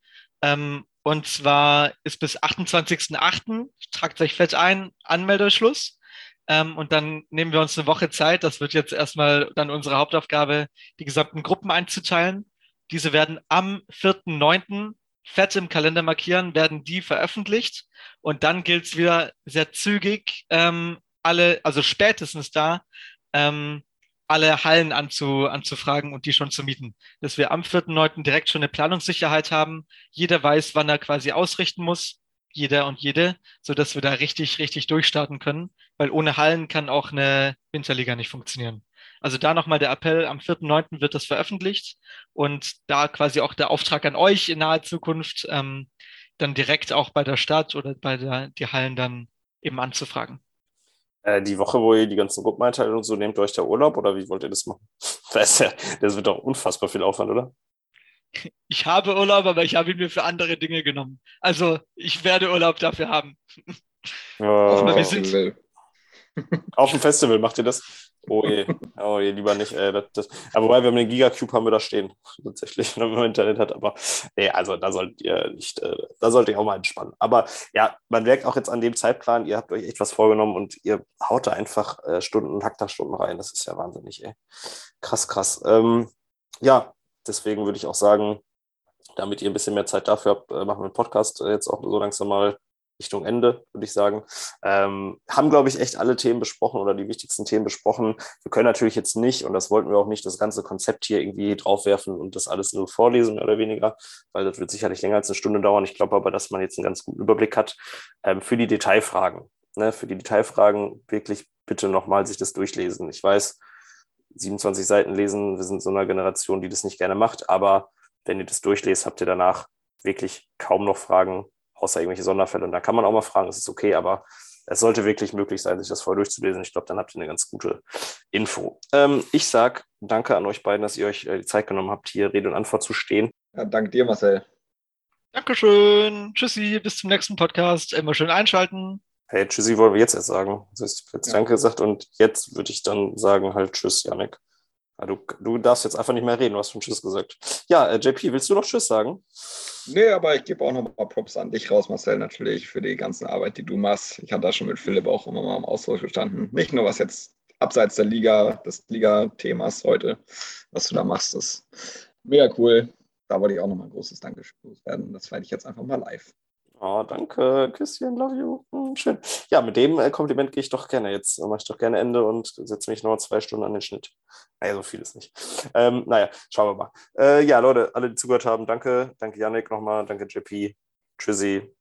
[SPEAKER 3] Ähm, und zwar ist bis 28.08., tragt euch fett ein, Anmeldeschluss. Ähm, und dann nehmen wir uns eine Woche Zeit. Das wird jetzt erstmal dann unsere Hauptaufgabe, die gesamten Gruppen einzuteilen. Diese werden am 4.9. fett im Kalender markieren, werden die veröffentlicht. Und dann gilt es wieder sehr zügig, ähm, alle, also spätestens da, ähm, alle Hallen anzu, anzufragen und die schon zu mieten. Dass wir am 4.9. direkt schon eine Planungssicherheit haben. Jeder weiß, wann er quasi ausrichten muss. Jeder und jede, so dass wir da richtig, richtig durchstarten können. Weil ohne Hallen kann auch eine Winterliga nicht funktionieren. Also da nochmal der Appell, am 4.9. wird das veröffentlicht und da quasi auch der Auftrag an euch in naher Zukunft, ähm, dann direkt auch bei der Stadt oder bei der, die Hallen dann eben anzufragen.
[SPEAKER 2] Äh, die Woche, wo ihr die ganzen Gruppen einteilt und so, nehmt ihr euch da Urlaub oder wie wollt ihr das machen? Das, ja, das wird doch unfassbar viel Aufwand, oder?
[SPEAKER 3] Ich habe Urlaub, aber ich habe ihn mir für andere Dinge genommen. Also ich werde Urlaub dafür haben.
[SPEAKER 2] Oh.
[SPEAKER 3] Wir sind,
[SPEAKER 2] Auf dem Festival macht ihr das? Oh je, oh je, lieber nicht. Ey, das, das. Aber wobei wir haben den Gigacube haben wir da stehen, tatsächlich, wenn man Internet hat. Aber nee, also da sollt ihr nicht, äh, da sollt ihr auch mal entspannen. Aber ja, man merkt auch jetzt an dem Zeitplan, ihr habt euch echt was vorgenommen und ihr haut da einfach äh, Stunden, Hacktastunden rein. Das ist ja wahnsinnig, ey. Krass, krass. Ähm, ja, deswegen würde ich auch sagen, damit ihr ein bisschen mehr Zeit dafür habt, äh, machen wir einen Podcast äh, jetzt auch so langsam mal Richtung Ende, würde ich sagen. Ähm, haben, glaube ich, echt alle Themen besprochen oder die wichtigsten Themen besprochen. Wir können natürlich jetzt nicht, und das wollten wir auch nicht, das ganze Konzept hier irgendwie draufwerfen und das alles nur vorlesen, mehr oder weniger, weil das wird sicherlich länger als eine Stunde dauern. Ich glaube aber, dass man jetzt einen ganz guten Überblick hat ähm, für die Detailfragen. Ne, für die Detailfragen wirklich bitte nochmal sich das durchlesen. Ich weiß, 27 Seiten lesen, wir sind so einer Generation, die das nicht gerne macht, aber wenn ihr das durchlest, habt ihr danach wirklich kaum noch Fragen, außer irgendwelche Sonderfälle. Und da kann man auch mal fragen, ist okay, aber es sollte wirklich möglich sein, sich das vorher durchzulesen. Ich glaube, dann habt ihr eine ganz gute Info. Ähm, ich sage danke an euch beiden, dass ihr euch äh, die Zeit genommen habt, hier Rede und Antwort zu stehen.
[SPEAKER 4] Ja, danke dir, Marcel.
[SPEAKER 3] Dankeschön. Tschüssi, bis zum nächsten Podcast. Immer schön einschalten.
[SPEAKER 2] Hey, Tschüssi wollen wir jetzt erst sagen. Du hast jetzt
[SPEAKER 4] Ja.
[SPEAKER 2] Danke gesagt und jetzt würde ich dann sagen halt Tschüss, Janik. Ja, du, du darfst jetzt einfach nicht mehr reden, du hast schon Tschüss gesagt. Ja, äh, JP, willst du noch Tschüss sagen?
[SPEAKER 4] Nee, aber ich gebe auch nochmal Props an dich raus, Marcel, natürlich, für die ganze Arbeit, die du machst. Ich hatte da schon mit Philipp auch immer mal im Austausch gestanden. Nicht nur was jetzt abseits der Liga, des Liga-Themas heute, was du da machst, ist mega cool. Da wollte ich auch nochmal ein großes Dankeschön werden. Das feiere ich jetzt einfach mal live.
[SPEAKER 2] Oh, danke, Küsschen, love you. Hm, schön. Ja, mit dem äh, Kompliment gehe ich doch gerne jetzt. Mache ich doch gerne Ende und setze mich noch zwei Stunden an den Schnitt. Naja, so viel ist nicht. Ähm, naja, schauen wir mal. Äh, ja, Leute, alle, die zugehört haben, danke. Danke, Yannick, nochmal. Danke, JP. Tschüssi.